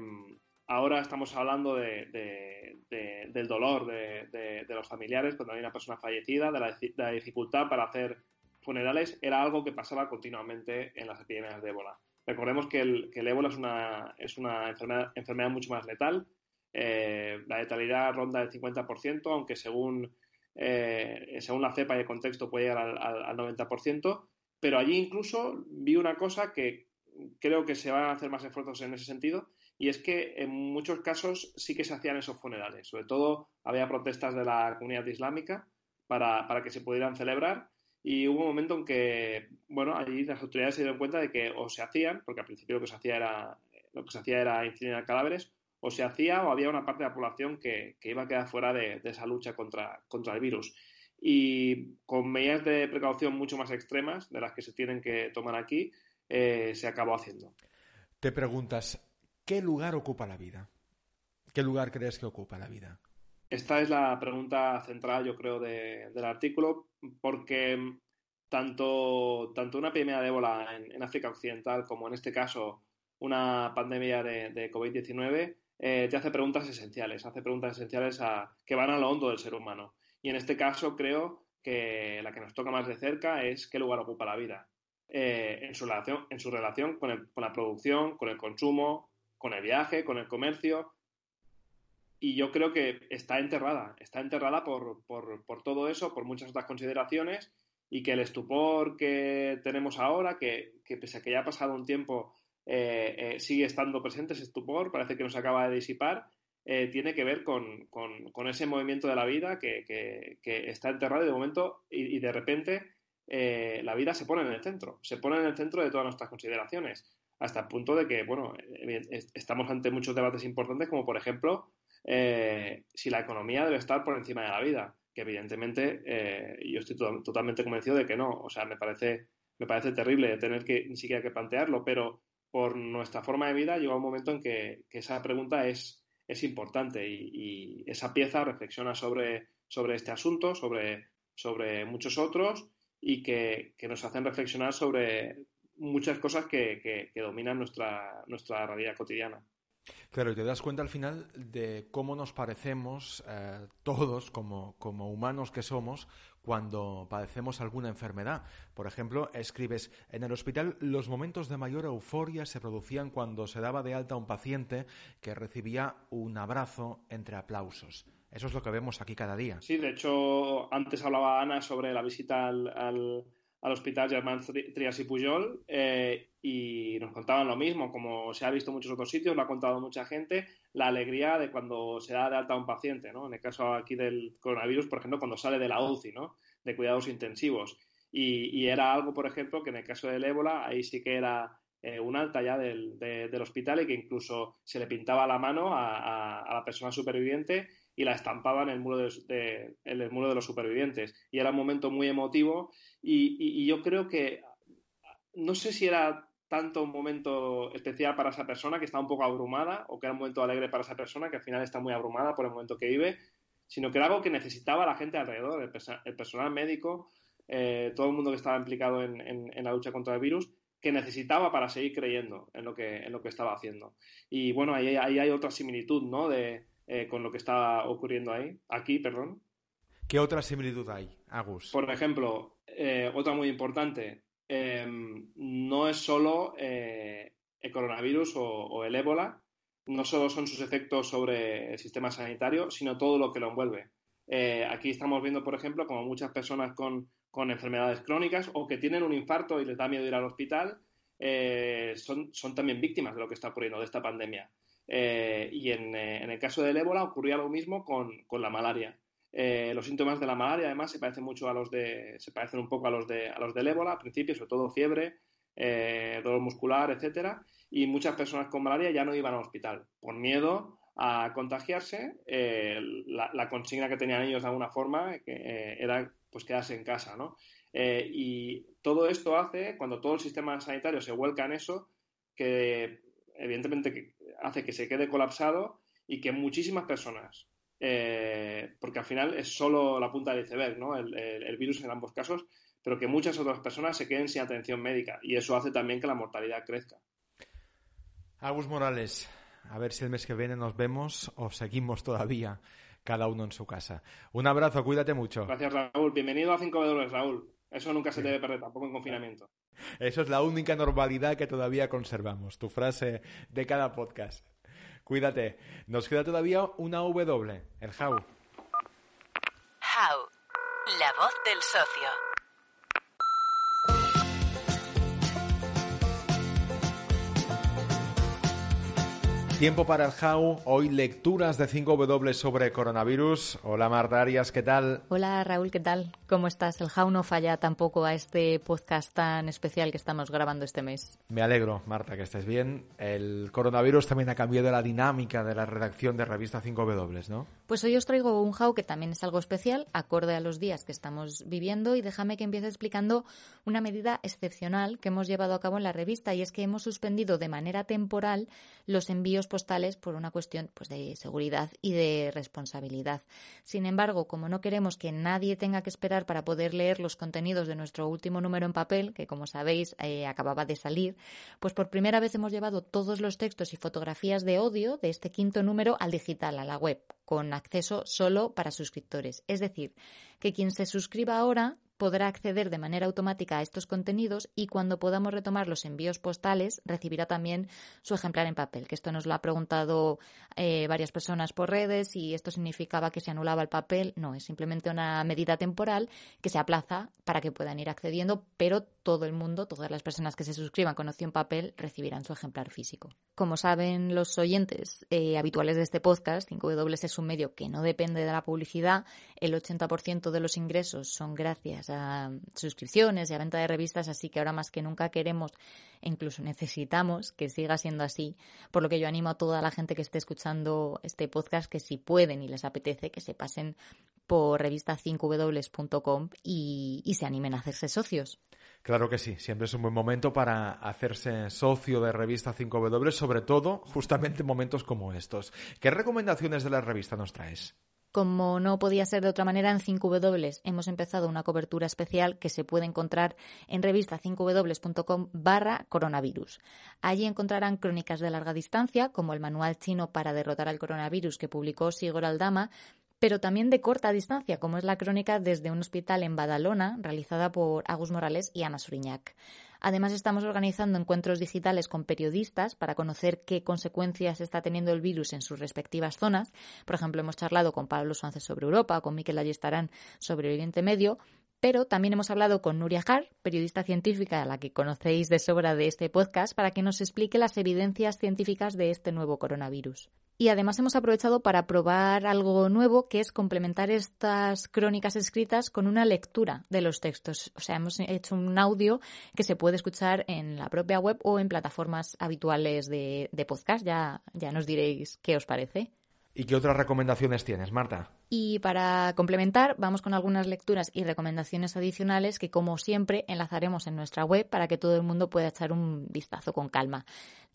ahora estamos hablando de, del dolor de, los familiares cuando hay una persona fallecida, de la, dificultad para hacer funerales, era algo que pasaba continuamente en las epidemias de ébola. Recordemos que el, ébola es una, es una enfermedad mucho más letal, eh, la letalidad ronda el 50%, aunque según, eh, según la cepa y el contexto puede llegar al, 90%, pero allí incluso vi una cosa que creo que se van a hacer más esfuerzos en ese sentido, y es que en muchos casos sí que se hacían esos funerales. Sobre todo había protestas de la comunidad islámica para, para que se pudieran celebrar, y hubo un momento en que, bueno, allí las autoridades se dieron cuenta de que o se hacían, porque al principio lo que se hacía era, lo que se hacía era incinerar cadáveres, o se hacía o había una parte de la población que, iba a quedar fuera de, esa lucha contra, contra, el virus. Y con medidas de precaución mucho más extremas de las que se tienen que tomar aquí, eh, se acabó haciendo. Te preguntas, ¿qué lugar ocupa la vida? ¿Qué lugar crees que ocupa la vida? Esta es la pregunta central, yo creo, del artículo, porque tanto, tanto una epidemia de ébola en, en África Occidental como en este caso una pandemia de, de COVID-19 eh, te hace preguntas esenciales, hace preguntas esenciales que van a lo hondo del ser humano. Y en este caso creo que la que nos toca más de cerca es qué lugar ocupa la vida eh, en, su relación, en su relación con, la producción, con el consumo, con el viaje, con el comercio. Y yo creo que está enterrada, está enterrada por, todo eso, por muchas otras consideraciones y que el estupor que tenemos ahora, que pese a que ya ha pasado un tiempo eh, eh, sigue estando presente ese estupor, parece que nos acaba de disipar, eh, tiene que ver con, ese movimiento de la vida que, está enterrado y de momento y, de repente la vida se pone en el centro, se pone en el centro de todas nuestras consideraciones, hasta el punto de que, bueno, estamos ante muchos debates importantes como por ejemplo si la economía debe estar por encima de la vida, que evidentemente yo estoy totalmente convencido de que no, o sea, me parece, me parece terrible tener que ni siquiera que plantearlo, pero por nuestra forma de vida, llega un momento en que, esa pregunta es, es importante y, esa pieza reflexiona sobre, sobre este asunto, sobre, sobre muchos otros y que, nos hacen reflexionar sobre muchas cosas que, dominan nuestra, nuestra realidad cotidiana. Claro, y te das cuenta al final de cómo nos parecemos eh, todos como, como humanos que somos cuando padecemos alguna enfermedad. Por ejemplo, escribes, en el hospital los momentos de mayor euforia se producían cuando se daba de alta a un paciente que recibía un abrazo entre aplausos. Eso es lo que vemos aquí cada día. Sí, de hecho, antes hablaba Ana sobre la visita al al Hospital Germán Trias y Pujol eh, y nos contaban lo mismo, como se ha visto en muchos otros sitios, lo ha contado mucha gente, la alegría de cuando se da de alta a un paciente, ¿no? En el caso aquí del coronavirus, por ejemplo, cuando sale de la UCI, ¿no? De cuidados intensivos. Y, era algo, por ejemplo, que en el caso del ébola, ahí sí que era eh, un alta ya del, del, hospital y que incluso se le pintaba la mano a, a la persona superviviente y la estampaban en el muro de, el muro de los supervivientes. Y era un momento muy emotivo y, yo creo que no sé si era tanto un momento especial para esa persona que está un poco abrumada o que era un momento alegre para esa persona que al final está muy abrumada por el momento que vive, sino que era algo que necesitaba la gente alrededor, el, personal médico, eh, todo el mundo que estaba implicado en, en, la lucha contra el virus, que necesitaba para seguir creyendo en lo que, en lo que estaba haciendo. Y bueno, ahí, ahí hay otra similitud, ¿no? De, eh, con lo que está ocurriendo ahí, aquí, perdón. ¿Qué otra similitud hay, Agus? Por ejemplo, eh, otra muy importante, em, no es solo eh, el coronavirus o, el ébola, no solo son sus efectos sobre el sistema sanitario, sino todo lo que lo envuelve. Aquí estamos viendo, por ejemplo, como muchas personas con, enfermedades crónicas o que tienen un infarto y les da miedo ir al hospital, son, son, también víctimas de lo que está ocurriendo, de esta pandemia. Y en, el caso del ébola ocurría lo mismo con, con la malaria. Eh, los síntomas de la malaria, además, se parecen mucho a los de, se parecen un poco a los de, a los del ébola, al principio, sobre todo fiebre, eh, dolor muscular, etcétera, y muchas personas con malaria ya no iban al hospital por miedo a contagiarse. Eh, la, consigna que tenían ellos de alguna forma era pues quedarse en casa, ¿no? y todo esto hace, cuando todo el sistema sanitario se vuelca en eso, que evidentemente hace que se quede colapsado y que muchísimas personas eh, porque al final es solo la punta del iceberg, ¿no? El, virus en ambos casos, pero que muchas otras personas se queden sin atención médica y eso hace también que la mortalidad crezca. Agus Morales, a ver si el mes que viene nos vemos o seguimos todavía cada uno en su casa. Un abrazo, cuídate mucho. Gracias, Raúl. Bienvenido a 5 w Raúl. Eso nunca se debe perder, tampoco en confinamiento. Eso es la única normalidad que todavía conservamos, tu frase de cada podcast. Cuídate. Nos queda todavía una W, el How. How, la voz del socio. Tiempo para el How. Hoy lecturas de 5W sobre coronavirus. Hola Marta Arias, ¿qué tal? Hola Raúl, ¿qué tal? ¿Cómo estás? El How no falla tampoco a este podcast tan especial que estamos grabando este mes. Me alegro, Marta, que estés bien. El coronavirus también ha cambiado la dinámica de la redacción de revista 5W, ¿no? Pues hoy os traigo un How que también es algo especial, acorde a los días que estamos viviendo y déjame que empiece explicando una medida excepcional que hemos llevado a cabo en la revista y es que hemos suspendido de manera temporal los envíos postales por una cuestión pues, de seguridad y de responsabilidad. Sin embargo, como no queremos que nadie tenga que esperar para poder leer los contenidos de nuestro último número en papel, que como sabéis eh, acababa de salir, pues por primera vez hemos llevado todos los textos y fotografías de odio de este quinto número al digital, a la web, con acceso solo para suscriptores. Es decir, que quien se suscriba ahora podrá acceder de manera automática a estos contenidos y cuando podamos retomar los envíos postales recibirá también su ejemplar en papel, que esto nos lo ha preguntado eh, varias personas por redes y esto significaba que se anulaba el papel. No, es simplemente una medida temporal que se aplaza para que puedan ir accediendo, pero todo el mundo, todas las personas que se suscriban con opción papel recibirán su ejemplar físico. Como saben los oyentes eh, habituales de este podcast, 5W es un medio que no depende de la publicidad, el 80% de los ingresos son gracias a suscripciones y a venta de revistas, así que ahora más que nunca queremos e incluso necesitamos que siga siendo así, por lo que yo animo a toda la gente que esté escuchando este podcast que si pueden y les apetece que se pasen por revista5w.com y, y se animen a hacerse socios. Claro que sí, siempre es un buen momento para hacerse socio de revista 5W, sobre todo justamente en momentos como estos. ¿Qué recomendaciones de la revista nos traes? Como no podía ser de otra manera, en 5W hemos empezado una cobertura especial que se puede encontrar en revista 5w.com barra coronavirus. Allí encontrarán crónicas de larga distancia, como el manual chino para derrotar al coronavirus que publicó Sigor Aldama, pero también de corta distancia, como es la crónica desde un hospital en Badalona, realizada por Agus Morales y Ana Suriñac. Además, estamos organizando encuentros digitales con periodistas para conocer qué consecuencias está teniendo el virus en sus respectivas zonas. Por ejemplo, hemos charlado con Pablo Suárez sobre Europa, con Miquel Ayestarán sobre Oriente Medio, pero también hemos hablado con Nuria Har, periodista científica a la que conocéis de sobra de este podcast, para que nos explique las evidencias científicas de este nuevo coronavirus. Y además hemos aprovechado para probar algo nuevo, que es complementar estas crónicas escritas con una lectura de los textos. O sea, hemos hecho un audio que se puede escuchar en la propia web o en plataformas habituales de, podcast. Ya, ya nos diréis qué os parece. ¿Y qué otras recomendaciones tienes, Marta? Y para complementar, vamos con algunas lecturas y recomendaciones adicionales que, como siempre, enlazaremos en nuestra web para que todo el mundo pueda echar un vistazo con calma.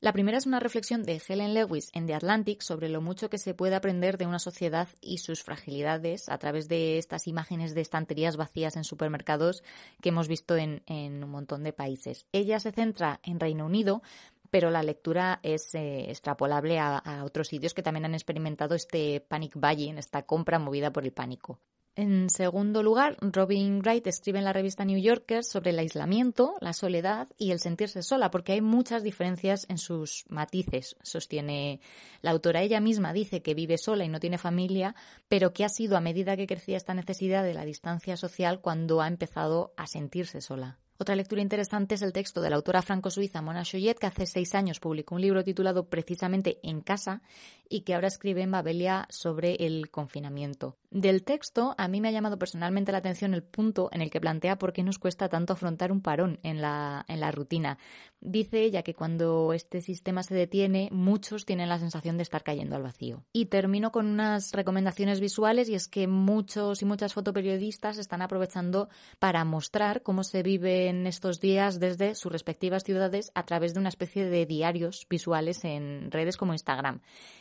La primera es una reflexión de Helen Lewis en The Atlantic sobre lo mucho que se puede aprender de una sociedad y sus fragilidades a través de estas imágenes de estanterías vacías en supermercados que hemos visto en, un montón de países. Ella se centra en Reino Unido, pero la lectura es eh, extrapolable a, otros sitios que también han experimentado este panic buying, esta compra movida por el pánico. En segundo lugar, Robin Wright escribe en la revista New Yorker sobre el aislamiento, la soledad y el sentirse sola, porque hay muchas diferencias en sus matices, sostiene la autora. Ella misma dice que vive sola y no tiene familia, pero que ha sido a medida que crecía esta necesidad de la distancia social cuando ha empezado a sentirse sola. Otra lectura interesante es el texto de la autora franco-suiza Mona Choyet, que hace seis años publicó un libro titulado precisamente En casa y que ahora escribe en Babelia sobre el confinamiento. Del texto, a mí me ha llamado personalmente la atención el punto en el que plantea por qué nos cuesta tanto afrontar un parón en la, en la rutina. Dice ella que cuando este sistema se detiene, muchos tienen la sensación de estar cayendo al vacío. Y termino con unas recomendaciones visuales y es que muchos y muchas fotoperiodistas están aprovechando para mostrar cómo se vive en estos días desde sus respectivas ciudades a través de una especie de diarios visuales en redes como Instagram.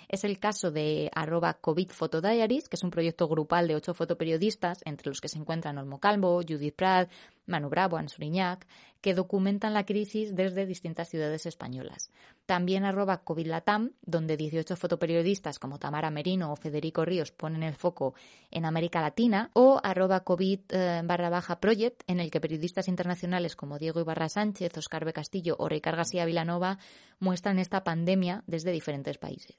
Es el caso de arroba COVID que es un proyecto grupal de ocho fotoperiodistas, entre los que se encuentran Olmo Calvo, Judith Prat, Manu Bravo, Ansuriñac, que documentan la crisis desde distintas ciudades españolas. También arroba COVID Latam, donde 18 fotoperiodistas como Tamara Merino o Federico Ríos ponen el foco en América Latina, o arroba COVID eh, barra baja project, en el que periodistas internacionales como Diego Ibarra Sánchez, Oscar B. Castillo o Ricardo García Vilanova muestran esta pandemia desde diferentes países.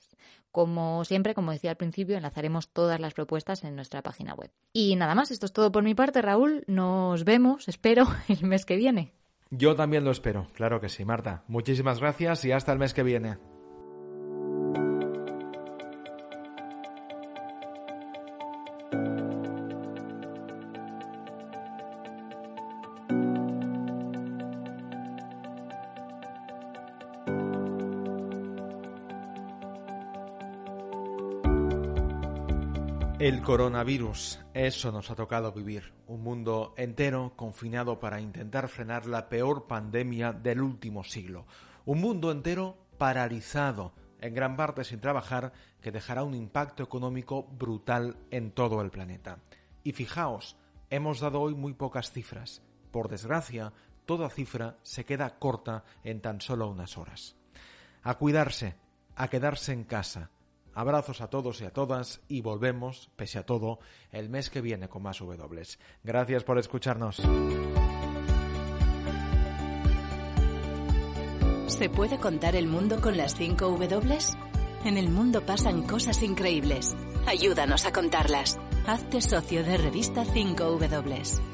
Como siempre, como decía al principio, enlazaremos todas las propuestas en nuestra página web. Y nada más, esto es todo por mi parte, Raúl. Nos vemos, espero, el mes que viene. Yo también lo espero, claro que sí, Marta. Muchísimas gracias y hasta el mes que viene. El coronavirus, eso nos ha tocado vivir. Un mundo entero confinado para intentar frenar la peor pandemia del último siglo. Un mundo entero paralizado, en gran parte sin trabajar, que dejará un impacto económico brutal en todo el planeta. Y fijaos, hemos dado hoy muy pocas cifras. Por desgracia, toda cifra se queda corta en tan solo unas horas. A cuidarse, a quedarse en casa, Abrazos a todos y a todas y volvemos, pese a todo, el mes que viene con más W. Gracias por escucharnos. ¿Se puede contar el mundo con las 5 W? En el mundo pasan cosas increíbles. Ayúdanos a contarlas. Hazte socio de revista 5 W.